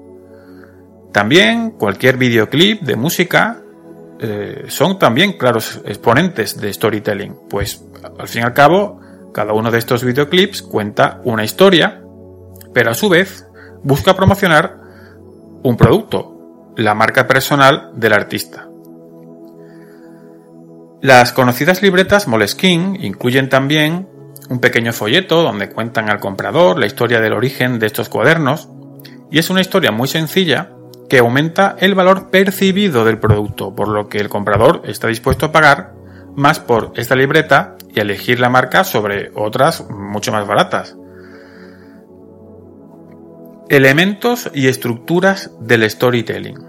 También cualquier videoclip de música eh, son también claros exponentes de storytelling, pues al fin y al cabo cada uno de estos videoclips cuenta una historia, pero a su vez busca promocionar un producto, la marca personal del artista. Las conocidas libretas Moleskine incluyen también un pequeño folleto donde cuentan al comprador la historia del origen de estos cuadernos y es una historia muy sencilla que aumenta el valor percibido del producto, por lo que el comprador está dispuesto a pagar más por esta libreta y elegir la marca sobre otras mucho más baratas. Elementos y estructuras del storytelling.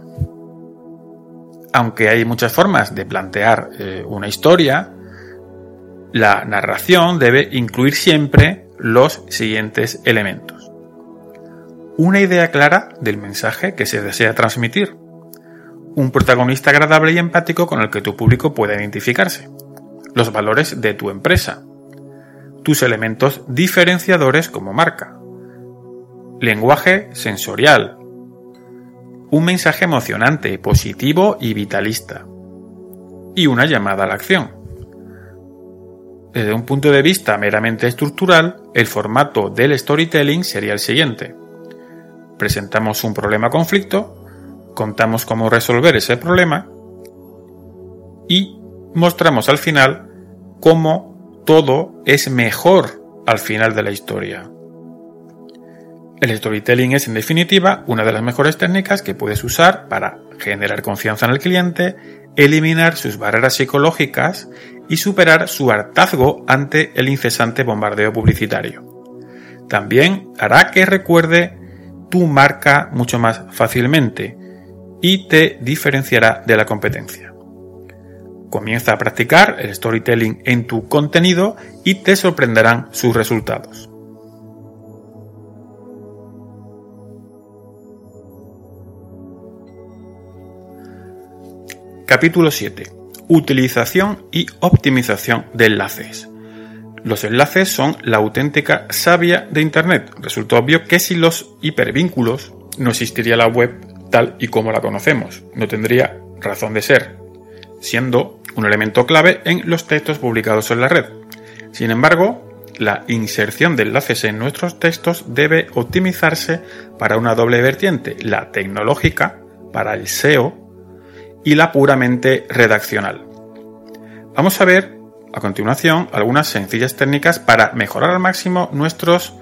Aunque hay muchas formas de plantear eh, una historia, la narración debe incluir siempre los siguientes elementos. Una idea clara del mensaje que se desea transmitir. Un protagonista agradable y empático con el que tu público pueda identificarse. Los valores de tu empresa. Tus elementos diferenciadores como marca. Lenguaje sensorial. Un mensaje emocionante, positivo y vitalista. Y una llamada a la acción desde un punto de vista meramente estructural, el formato del storytelling sería el siguiente. Presentamos un problema conflicto, contamos cómo resolver ese problema y mostramos al final cómo todo es mejor al final de la historia. El storytelling es en definitiva una de las mejores técnicas que puedes usar para generar confianza en el cliente, eliminar sus barreras psicológicas y superar su hartazgo ante el incesante bombardeo publicitario. También hará que recuerde tu marca mucho más fácilmente y te diferenciará de la competencia. Comienza a practicar el storytelling en tu contenido y te sorprenderán sus resultados. Capítulo 7 utilización y optimización de enlaces. Los enlaces son la auténtica savia de Internet. Resulta obvio que sin los hipervínculos no existiría la web tal y como la conocemos. No tendría razón de ser, siendo un elemento clave en los textos publicados en la red. Sin embargo, la inserción de enlaces en nuestros textos debe optimizarse para una doble vertiente, la tecnológica, para el SEO, y la puramente redaccional. Vamos a ver a continuación algunas sencillas técnicas para mejorar al máximo nuestros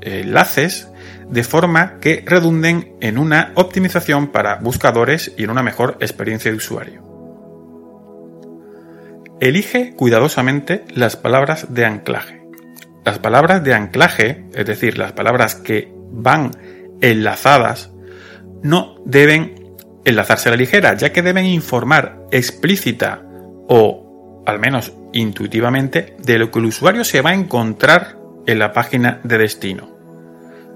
enlaces de forma que redunden en una optimización para buscadores y en una mejor experiencia de usuario. Elige cuidadosamente las palabras de anclaje. Las palabras de anclaje, es decir, las palabras que van enlazadas, no deben enlazarse a la ligera, ya que deben informar explícita o al menos intuitivamente de lo que el usuario se va a encontrar en la página de destino.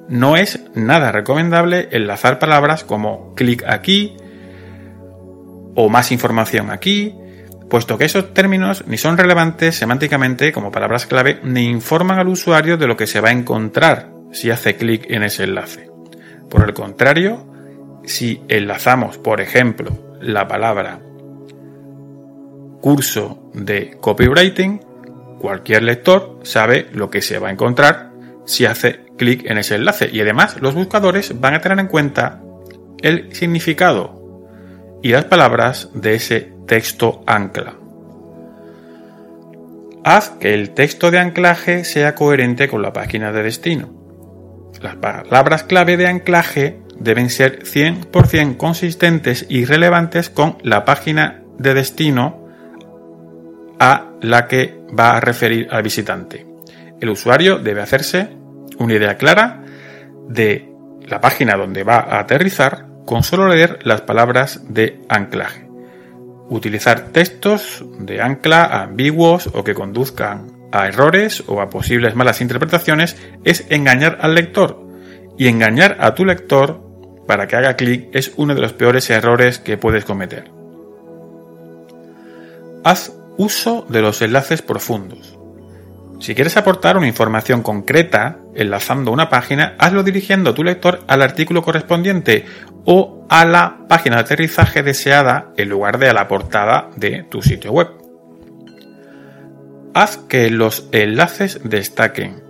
No es nada recomendable enlazar palabras como clic aquí o más información aquí, puesto que esos términos ni son relevantes semánticamente como palabras clave ni informan al usuario de lo que se va a encontrar si hace clic en ese enlace. Por el contrario, si enlazamos, por ejemplo, la palabra curso de copywriting, cualquier lector sabe lo que se va a encontrar si hace clic en ese enlace. Y además los buscadores van a tener en cuenta el significado y las palabras de ese texto ancla. Haz que el texto de anclaje sea coherente con la página de destino. Las palabras clave de anclaje deben ser 100% consistentes y relevantes con la página de destino a la que va a referir al visitante. El usuario debe hacerse una idea clara de la página donde va a aterrizar con solo leer las palabras de anclaje. Utilizar textos de ancla ambiguos o que conduzcan a errores o a posibles malas interpretaciones es engañar al lector. Y engañar a tu lector para que haga clic es uno de los peores errores que puedes cometer. Haz uso de los enlaces profundos. Si quieres aportar una información concreta enlazando una página, hazlo dirigiendo a tu lector al artículo correspondiente o a la página de aterrizaje deseada en lugar de a la portada de tu sitio web. Haz que los enlaces destaquen.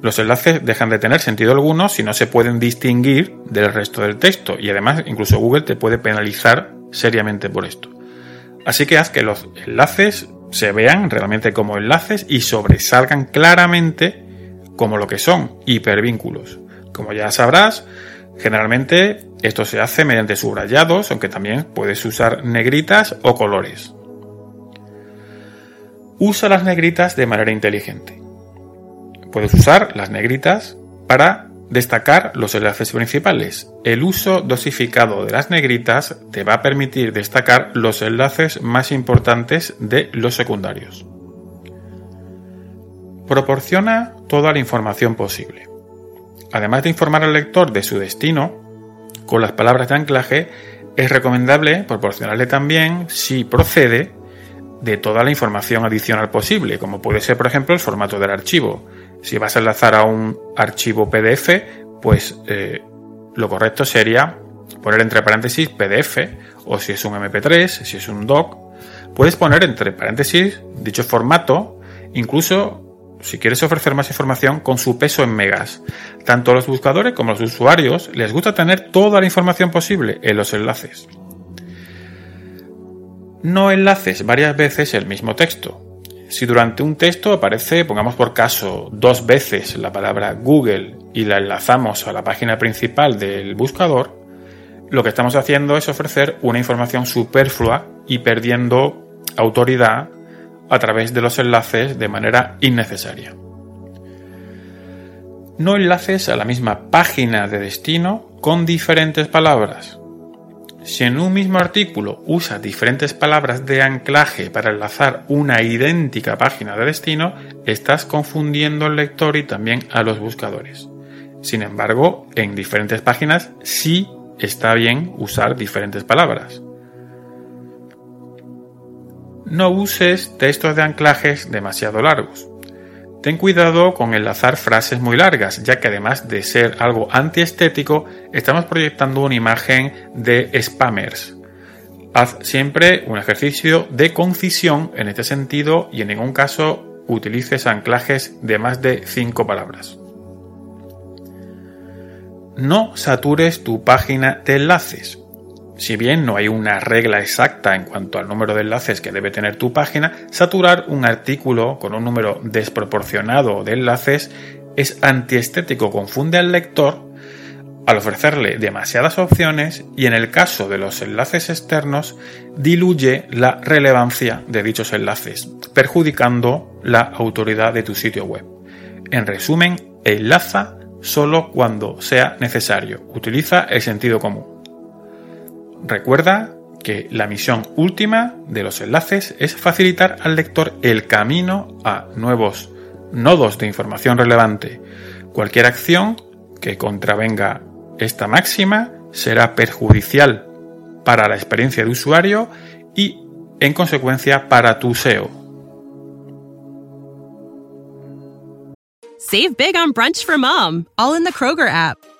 Los enlaces dejan de tener sentido alguno si no se pueden distinguir del resto del texto y además incluso Google te puede penalizar seriamente por esto. Así que haz que los enlaces se vean realmente como enlaces y sobresalgan claramente como lo que son hipervínculos. Como ya sabrás, generalmente esto se hace mediante subrayados, aunque también puedes usar negritas o colores. Usa las negritas de manera inteligente. Puedes usar las negritas para destacar los enlaces principales. El uso dosificado de las negritas te va a permitir destacar los enlaces más importantes de los secundarios. Proporciona toda la información posible. Además de informar al lector de su destino, con las palabras de anclaje, es recomendable proporcionarle también, si procede, de toda la información adicional posible, como puede ser, por ejemplo, el formato del archivo. Si vas a enlazar a un archivo PDF, pues eh, lo correcto sería poner entre paréntesis PDF, o si es un MP3, si es un doc, puedes poner entre paréntesis dicho formato, incluso si quieres ofrecer más información con su peso en megas. Tanto los buscadores como los usuarios les gusta tener toda la información posible en los enlaces. No enlaces varias veces el mismo texto. Si durante un texto aparece, pongamos por caso, dos veces la palabra Google y la enlazamos a la página principal del buscador, lo que estamos haciendo es ofrecer una información superflua y perdiendo autoridad a través de los enlaces de manera innecesaria. No enlaces a la misma página de destino con diferentes palabras. Si en un mismo artículo usa diferentes palabras de anclaje para enlazar una idéntica página de destino, estás confundiendo al lector y también a los buscadores. Sin embargo, en diferentes páginas sí está bien usar diferentes palabras. No uses textos de anclajes demasiado largos. Ten cuidado con enlazar frases muy largas, ya que además de ser algo antiestético, estamos proyectando una imagen de spammers. Haz siempre un ejercicio de concisión en este sentido y en ningún caso utilices anclajes de más de 5 palabras. No satures tu página de enlaces. Si bien no hay una regla exacta en cuanto al número de enlaces que debe tener tu página, saturar un artículo con un número desproporcionado de enlaces es antiestético, confunde al lector al ofrecerle demasiadas opciones y en el caso de los enlaces externos diluye la relevancia de dichos enlaces, perjudicando la autoridad de tu sitio web. En resumen, enlaza solo cuando sea necesario. Utiliza el sentido común. Recuerda que la misión última de los enlaces es facilitar al lector el camino a nuevos nodos de información relevante. Cualquier acción que contravenga esta máxima será perjudicial para la experiencia de usuario y, en consecuencia, para tu SEO.
Save big on brunch for mom, all in the Kroger app.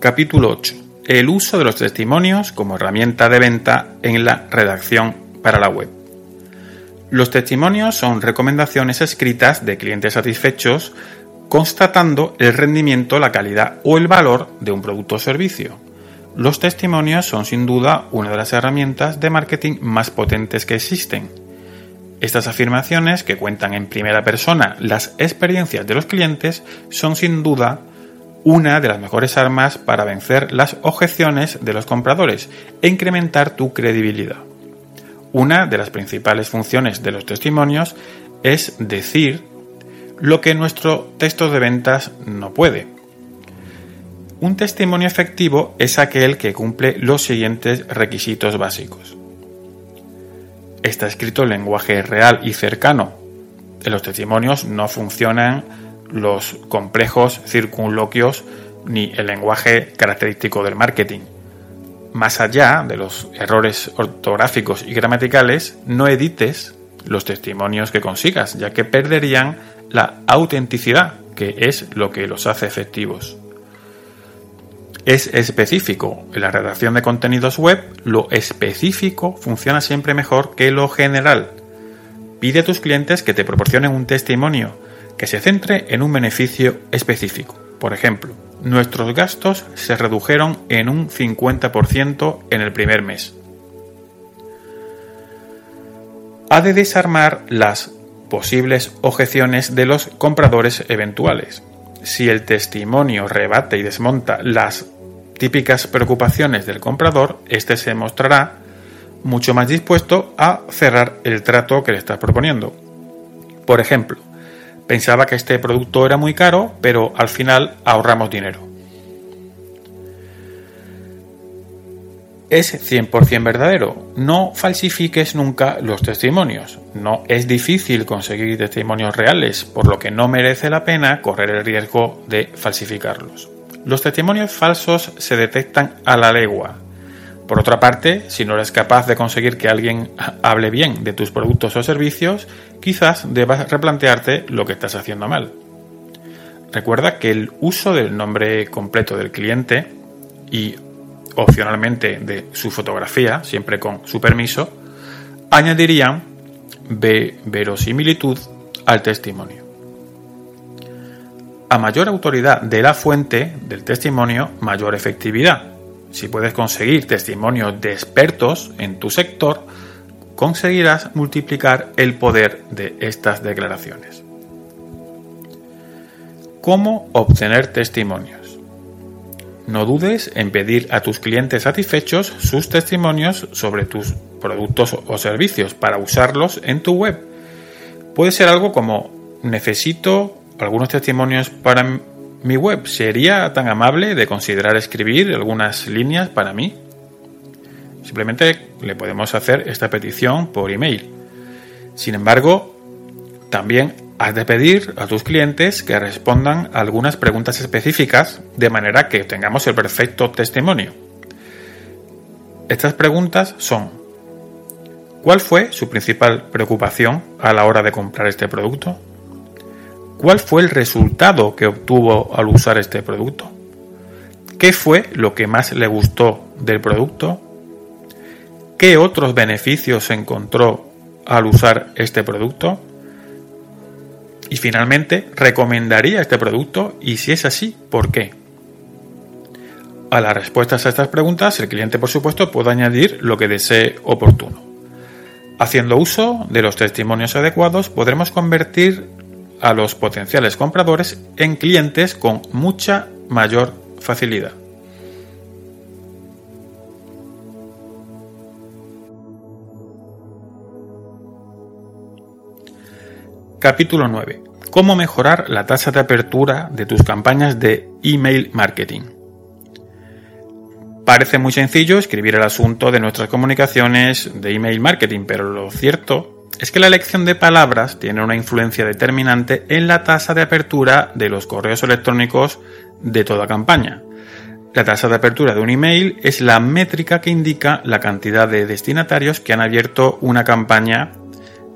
Capítulo 8. El uso de los testimonios como herramienta de venta en la redacción para la web. Los testimonios son recomendaciones escritas de clientes satisfechos constatando el rendimiento, la calidad o el valor de un producto o servicio. Los testimonios son sin duda una de las herramientas de marketing más potentes que existen. Estas afirmaciones, que cuentan en primera persona las experiencias de los clientes, son sin duda una de las mejores armas para vencer las objeciones de los compradores e incrementar tu credibilidad. Una de las principales funciones de los testimonios es decir lo que nuestro texto de ventas no puede. Un testimonio efectivo es aquel que cumple los siguientes requisitos básicos. Está escrito en lenguaje real y cercano. Los testimonios no funcionan los complejos circunloquios ni el lenguaje característico del marketing más allá de los errores ortográficos y gramaticales, no edites los testimonios que consigas, ya que perderían la autenticidad, que es lo que los hace efectivos. Es específico. En la redacción de contenidos web, lo específico funciona siempre mejor que lo general. Pide a tus clientes que te proporcionen un testimonio que se centre en un beneficio específico. Por ejemplo, nuestros gastos se redujeron en un 50% en el primer mes. Ha de desarmar las posibles objeciones de los compradores eventuales. Si el testimonio rebate y desmonta las típicas preocupaciones del comprador, éste se mostrará mucho más dispuesto a cerrar el trato que le estás proponiendo. Por ejemplo, Pensaba que este producto era muy caro, pero al final ahorramos dinero. Es 100% verdadero. No falsifiques nunca los testimonios. No es difícil conseguir testimonios reales, por lo que no merece la pena correr el riesgo de falsificarlos. Los testimonios falsos se detectan a la legua, por otra parte, si no eres capaz de conseguir que alguien hable bien de tus productos o servicios, quizás debas replantearte lo que estás haciendo mal. Recuerda que el uso del nombre completo del cliente y opcionalmente de su fotografía, siempre con su permiso, añadirían verosimilitud al testimonio. A mayor autoridad de la fuente del testimonio, mayor efectividad si puedes conseguir testimonios de expertos en tu sector, conseguirás multiplicar el poder de estas declaraciones. ¿Cómo obtener testimonios? No dudes en pedir a tus clientes satisfechos sus testimonios sobre tus productos o servicios para usarlos en tu web. Puede ser algo como necesito algunos testimonios para mi web sería tan amable de considerar escribir algunas líneas para mí. Simplemente le podemos hacer esta petición por email. Sin embargo, también has de pedir a tus clientes que respondan algunas preguntas específicas de manera que tengamos el perfecto testimonio. Estas preguntas son ¿Cuál fue su principal preocupación a la hora de comprar este producto? ¿Cuál fue el resultado que obtuvo al usar este producto? ¿Qué fue lo que más le gustó del producto? ¿Qué otros beneficios encontró al usar este producto? Y finalmente, ¿recomendaría este producto? Y si es así, ¿por qué? A las respuestas a estas preguntas, el cliente, por supuesto, puede añadir lo que desee oportuno. Haciendo uso de los testimonios adecuados, podremos convertir a los potenciales compradores en clientes con mucha mayor facilidad. Capítulo 9. Cómo mejorar la tasa de apertura de tus campañas de email marketing. Parece muy sencillo escribir el asunto de nuestras comunicaciones de email marketing, pero lo cierto es que la elección de palabras tiene una influencia determinante en la tasa de apertura de los correos electrónicos de toda campaña. La tasa de apertura de un email es la métrica que indica la cantidad de destinatarios que han abierto una campaña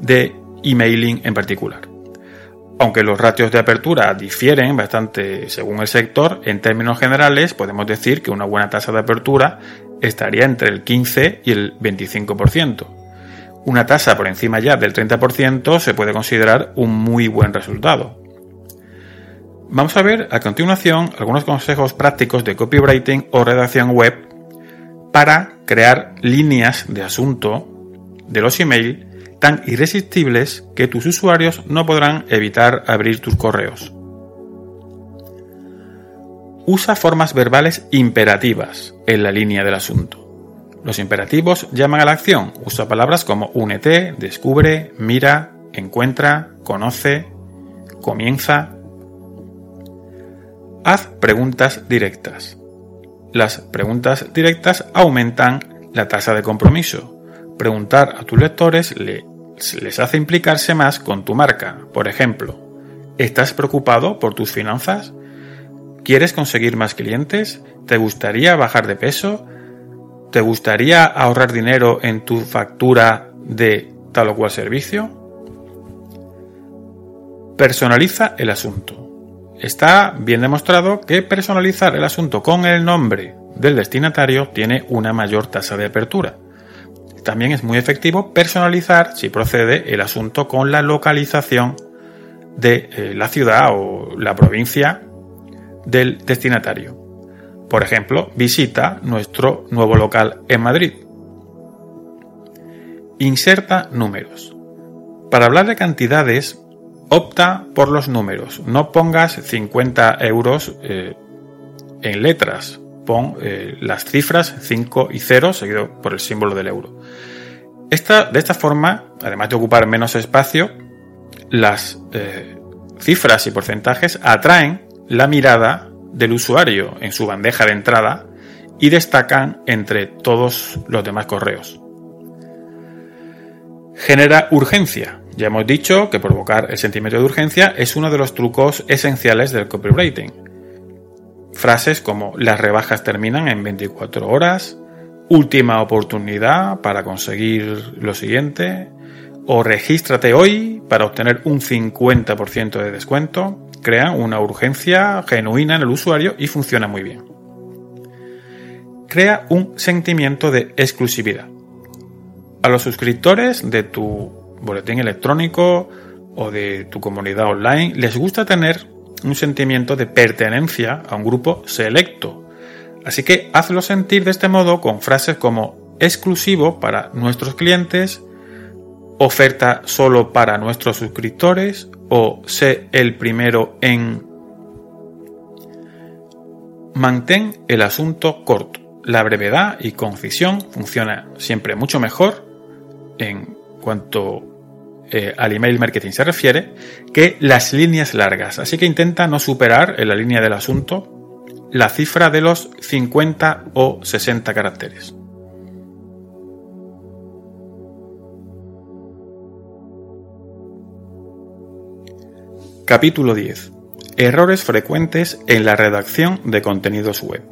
de emailing en particular. Aunque los ratios de apertura difieren bastante según el sector, en términos generales podemos decir que una buena tasa de apertura estaría entre el 15 y el 25%. Una tasa por encima ya del 30% se puede considerar un muy buen resultado. Vamos a ver a continuación algunos consejos prácticos de copywriting o redacción web para crear líneas de asunto de los emails tan irresistibles que tus usuarios no podrán evitar abrir tus correos. Usa formas verbales imperativas en la línea del asunto. Los imperativos llaman a la acción. Usa palabras como únete, descubre, mira, encuentra, conoce, comienza. Haz preguntas directas. Las preguntas directas aumentan la tasa de compromiso. Preguntar a tus lectores le les hace implicarse más con tu marca. Por ejemplo, ¿estás preocupado por tus finanzas? ¿Quieres conseguir más clientes? ¿Te gustaría bajar de peso? ¿Te gustaría ahorrar dinero en tu factura de tal o cual servicio? Personaliza el asunto. Está bien demostrado que personalizar el asunto con el nombre del destinatario tiene una mayor tasa de apertura. También es muy efectivo personalizar, si procede, el asunto con la localización de eh, la ciudad o la provincia del destinatario. Por ejemplo, visita nuestro nuevo local en Madrid. Inserta números. Para hablar de cantidades, opta por los números. No pongas 50 euros eh, en letras, pon eh, las cifras 5 y 0 seguido por el símbolo del euro. Esta, de esta forma, además de ocupar menos espacio, las eh, cifras y porcentajes atraen la mirada del usuario en su bandeja de entrada y destacan entre todos los demás correos. Genera urgencia. Ya hemos dicho que provocar el sentimiento de urgencia es uno de los trucos esenciales del copywriting. Frases como las rebajas terminan en 24 horas, última oportunidad para conseguir lo siguiente, o regístrate hoy para obtener un 50% de descuento, crean una urgencia genuina en el usuario y funciona muy bien. Crea un sentimiento de exclusividad. A los suscriptores de tu boletín electrónico o de tu comunidad online les gusta tener un sentimiento de pertenencia a un grupo selecto. Así que hazlo sentir de este modo con frases como exclusivo para nuestros clientes, oferta solo para nuestros suscriptores o sé el primero en... Mantén el asunto corto. La brevedad y concisión funciona siempre mucho mejor en cuanto eh, al email marketing se refiere que las líneas largas. Así que intenta no superar en la línea del asunto la cifra de los 50 o 60 caracteres. Capítulo 10. Errores frecuentes en la redacción de contenidos web.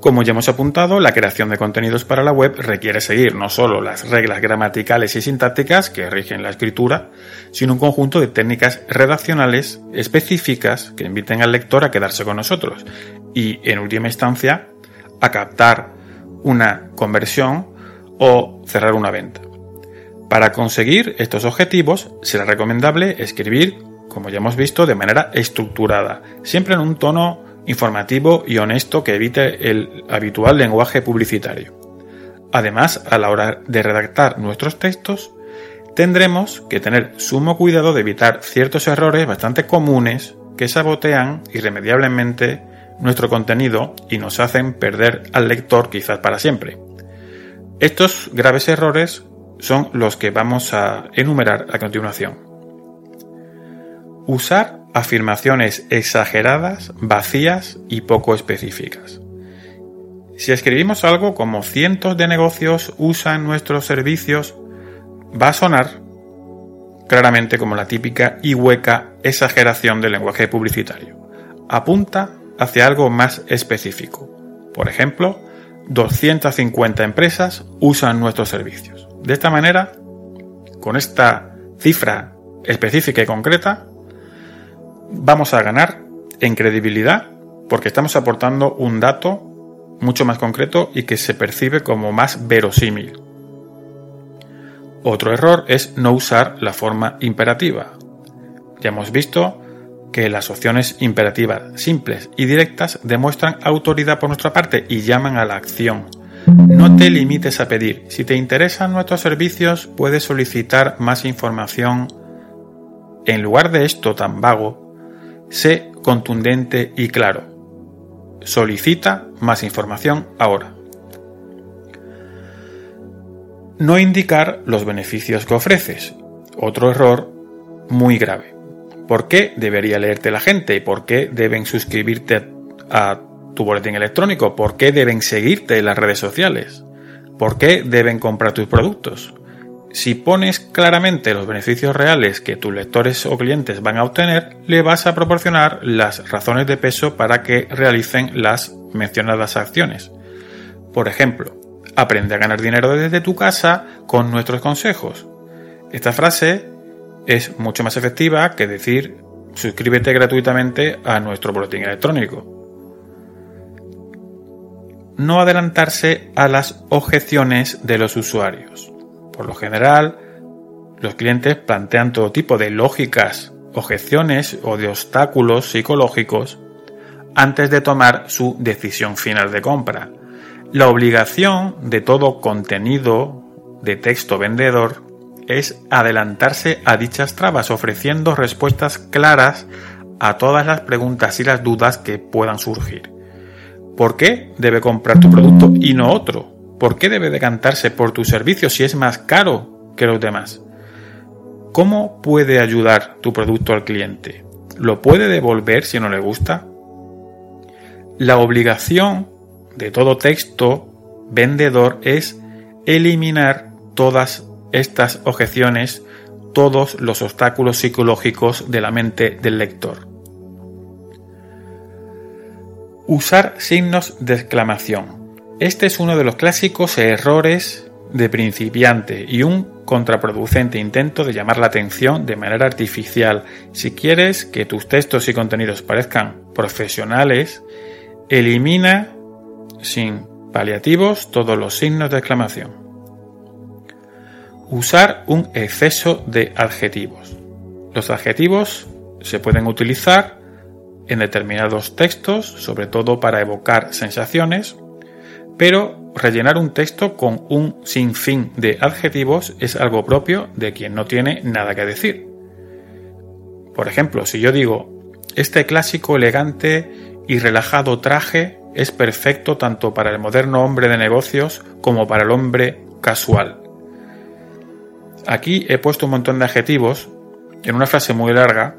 Como ya hemos apuntado, la creación de contenidos para la web requiere seguir no solo las reglas gramaticales y sintácticas que rigen la escritura, sino un conjunto de técnicas redaccionales específicas que inviten al lector a quedarse con nosotros y, en última instancia, a captar una conversión o cerrar una venta. Para conseguir estos objetivos será recomendable escribir, como ya hemos visto, de manera estructurada, siempre en un tono informativo y honesto que evite el habitual lenguaje publicitario. Además, a la hora de redactar nuestros textos, tendremos que tener sumo cuidado de evitar ciertos errores bastante comunes que sabotean irremediablemente nuestro contenido y nos hacen perder al lector quizás para siempre. Estos graves errores son los que vamos a enumerar a continuación. Usar afirmaciones exageradas, vacías y poco específicas. Si escribimos algo como cientos de negocios usan nuestros servicios, va a sonar claramente como la típica y hueca exageración del lenguaje publicitario. Apunta hacia algo más específico. Por ejemplo, 250 empresas usan nuestros servicios. De esta manera, con esta cifra específica y concreta, vamos a ganar en credibilidad porque estamos aportando un dato mucho más concreto y que se percibe como más verosímil. Otro error es no usar la forma imperativa. Ya hemos visto que las opciones imperativas simples y directas demuestran autoridad por nuestra parte y llaman a la acción. No te limites a pedir. Si te interesan nuestros servicios, puedes solicitar más información. En lugar de esto tan vago, Sé contundente y claro. Solicita más información ahora. No indicar los beneficios que ofreces. Otro error muy grave. ¿Por qué debería leerte la gente? ¿Por qué deben suscribirte a tu boletín electrónico? ¿Por qué deben seguirte en las redes sociales? ¿Por qué deben comprar tus productos? Si pones claramente los beneficios reales que tus lectores o clientes van a obtener, le vas a proporcionar las razones de peso para que realicen las mencionadas acciones. Por ejemplo, aprende a ganar dinero desde tu casa con nuestros consejos. Esta frase es mucho más efectiva que decir suscríbete gratuitamente a nuestro boletín electrónico. No adelantarse a las objeciones de los usuarios. Por lo general, los clientes plantean todo tipo de lógicas, objeciones o de obstáculos psicológicos antes de tomar su decisión final de compra. La obligación de todo contenido de texto vendedor es adelantarse a dichas trabas ofreciendo respuestas claras a todas las preguntas y las dudas que puedan surgir. ¿Por qué debe comprar tu producto y no otro? ¿Por qué debe decantarse por tu servicio si es más caro que los demás? ¿Cómo puede ayudar tu producto al cliente? ¿Lo puede devolver si no le gusta? La obligación de todo texto vendedor es eliminar todas estas objeciones, todos los obstáculos psicológicos de la mente del lector. Usar signos de exclamación. Este es uno de los clásicos errores de principiante y un contraproducente intento de llamar la atención de manera artificial. Si quieres que tus textos y contenidos parezcan profesionales, elimina sin paliativos todos los signos de exclamación. Usar un exceso de adjetivos. Los adjetivos se pueden utilizar en determinados textos, sobre todo para evocar sensaciones, pero rellenar un texto con un sinfín de adjetivos es algo propio de quien no tiene nada que decir. Por ejemplo, si yo digo, este clásico, elegante y relajado traje es perfecto tanto para el moderno hombre de negocios como para el hombre casual. Aquí he puesto un montón de adjetivos en una frase muy larga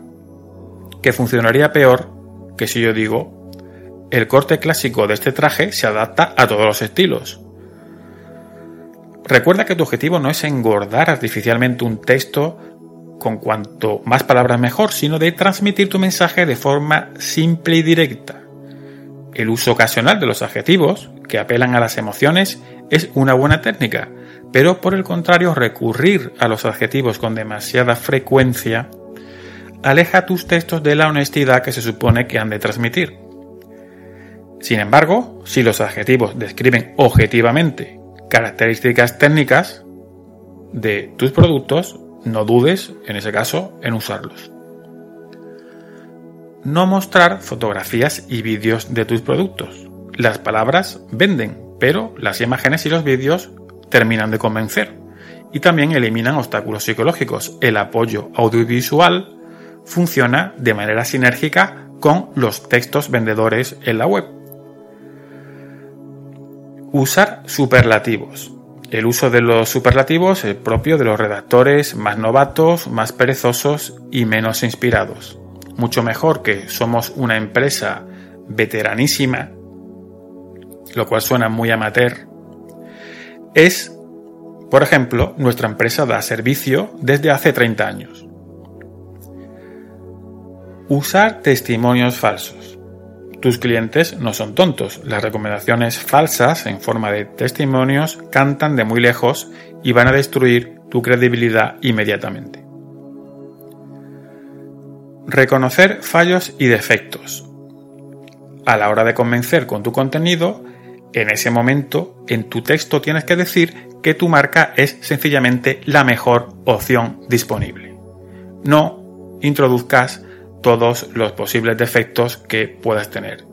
que funcionaría peor que si yo digo el corte clásico de este traje se adapta a todos los estilos. Recuerda que tu objetivo no es engordar artificialmente un texto con cuanto más palabras mejor, sino de transmitir tu mensaje de forma simple y directa. El uso ocasional de los adjetivos, que apelan a las emociones, es una buena técnica, pero por el contrario recurrir a los adjetivos con demasiada frecuencia aleja tus textos de la honestidad que se supone que han de transmitir. Sin embargo, si los adjetivos describen objetivamente características técnicas de tus productos, no dudes, en ese caso, en usarlos. No mostrar fotografías y vídeos de tus productos. Las palabras venden, pero las imágenes y los vídeos terminan de convencer. Y también eliminan obstáculos psicológicos. El apoyo audiovisual funciona de manera sinérgica con los textos vendedores en la web. Usar superlativos. El uso de los superlativos es propio de los redactores más novatos, más perezosos y menos inspirados. Mucho mejor que somos una empresa veteranísima, lo cual suena muy amateur, es, por ejemplo, nuestra empresa da servicio desde hace 30 años. Usar testimonios falsos. Tus clientes no son tontos. Las recomendaciones falsas en forma de testimonios cantan de muy lejos y van a destruir tu credibilidad inmediatamente. Reconocer fallos y defectos. A la hora de convencer con tu contenido, en ese momento, en tu texto tienes que decir que tu marca es sencillamente la mejor opción disponible. No introduzcas todos los posibles defectos que puedas tener.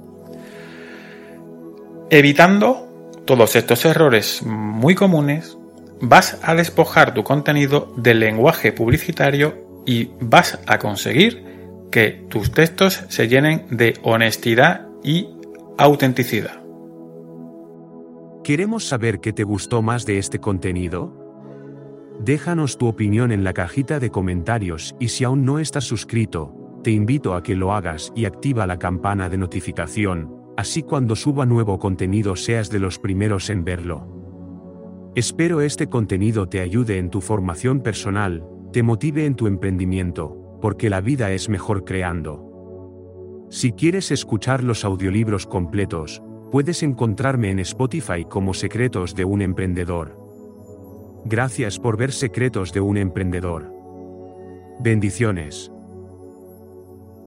Evitando todos estos errores muy comunes, vas a despojar tu contenido del lenguaje publicitario y vas a conseguir que tus textos se llenen de honestidad y autenticidad.
Queremos saber qué te gustó más de este contenido. Déjanos tu opinión en la cajita de comentarios y si aún no estás suscrito, te invito a que lo hagas y activa la campana de notificación, así cuando suba nuevo contenido seas de los primeros en verlo. Espero este contenido te ayude en tu formación personal, te motive en tu emprendimiento, porque la vida es mejor creando. Si quieres escuchar los audiolibros completos, puedes encontrarme en Spotify como Secretos de un Emprendedor. Gracias por ver Secretos de un Emprendedor. Bendiciones.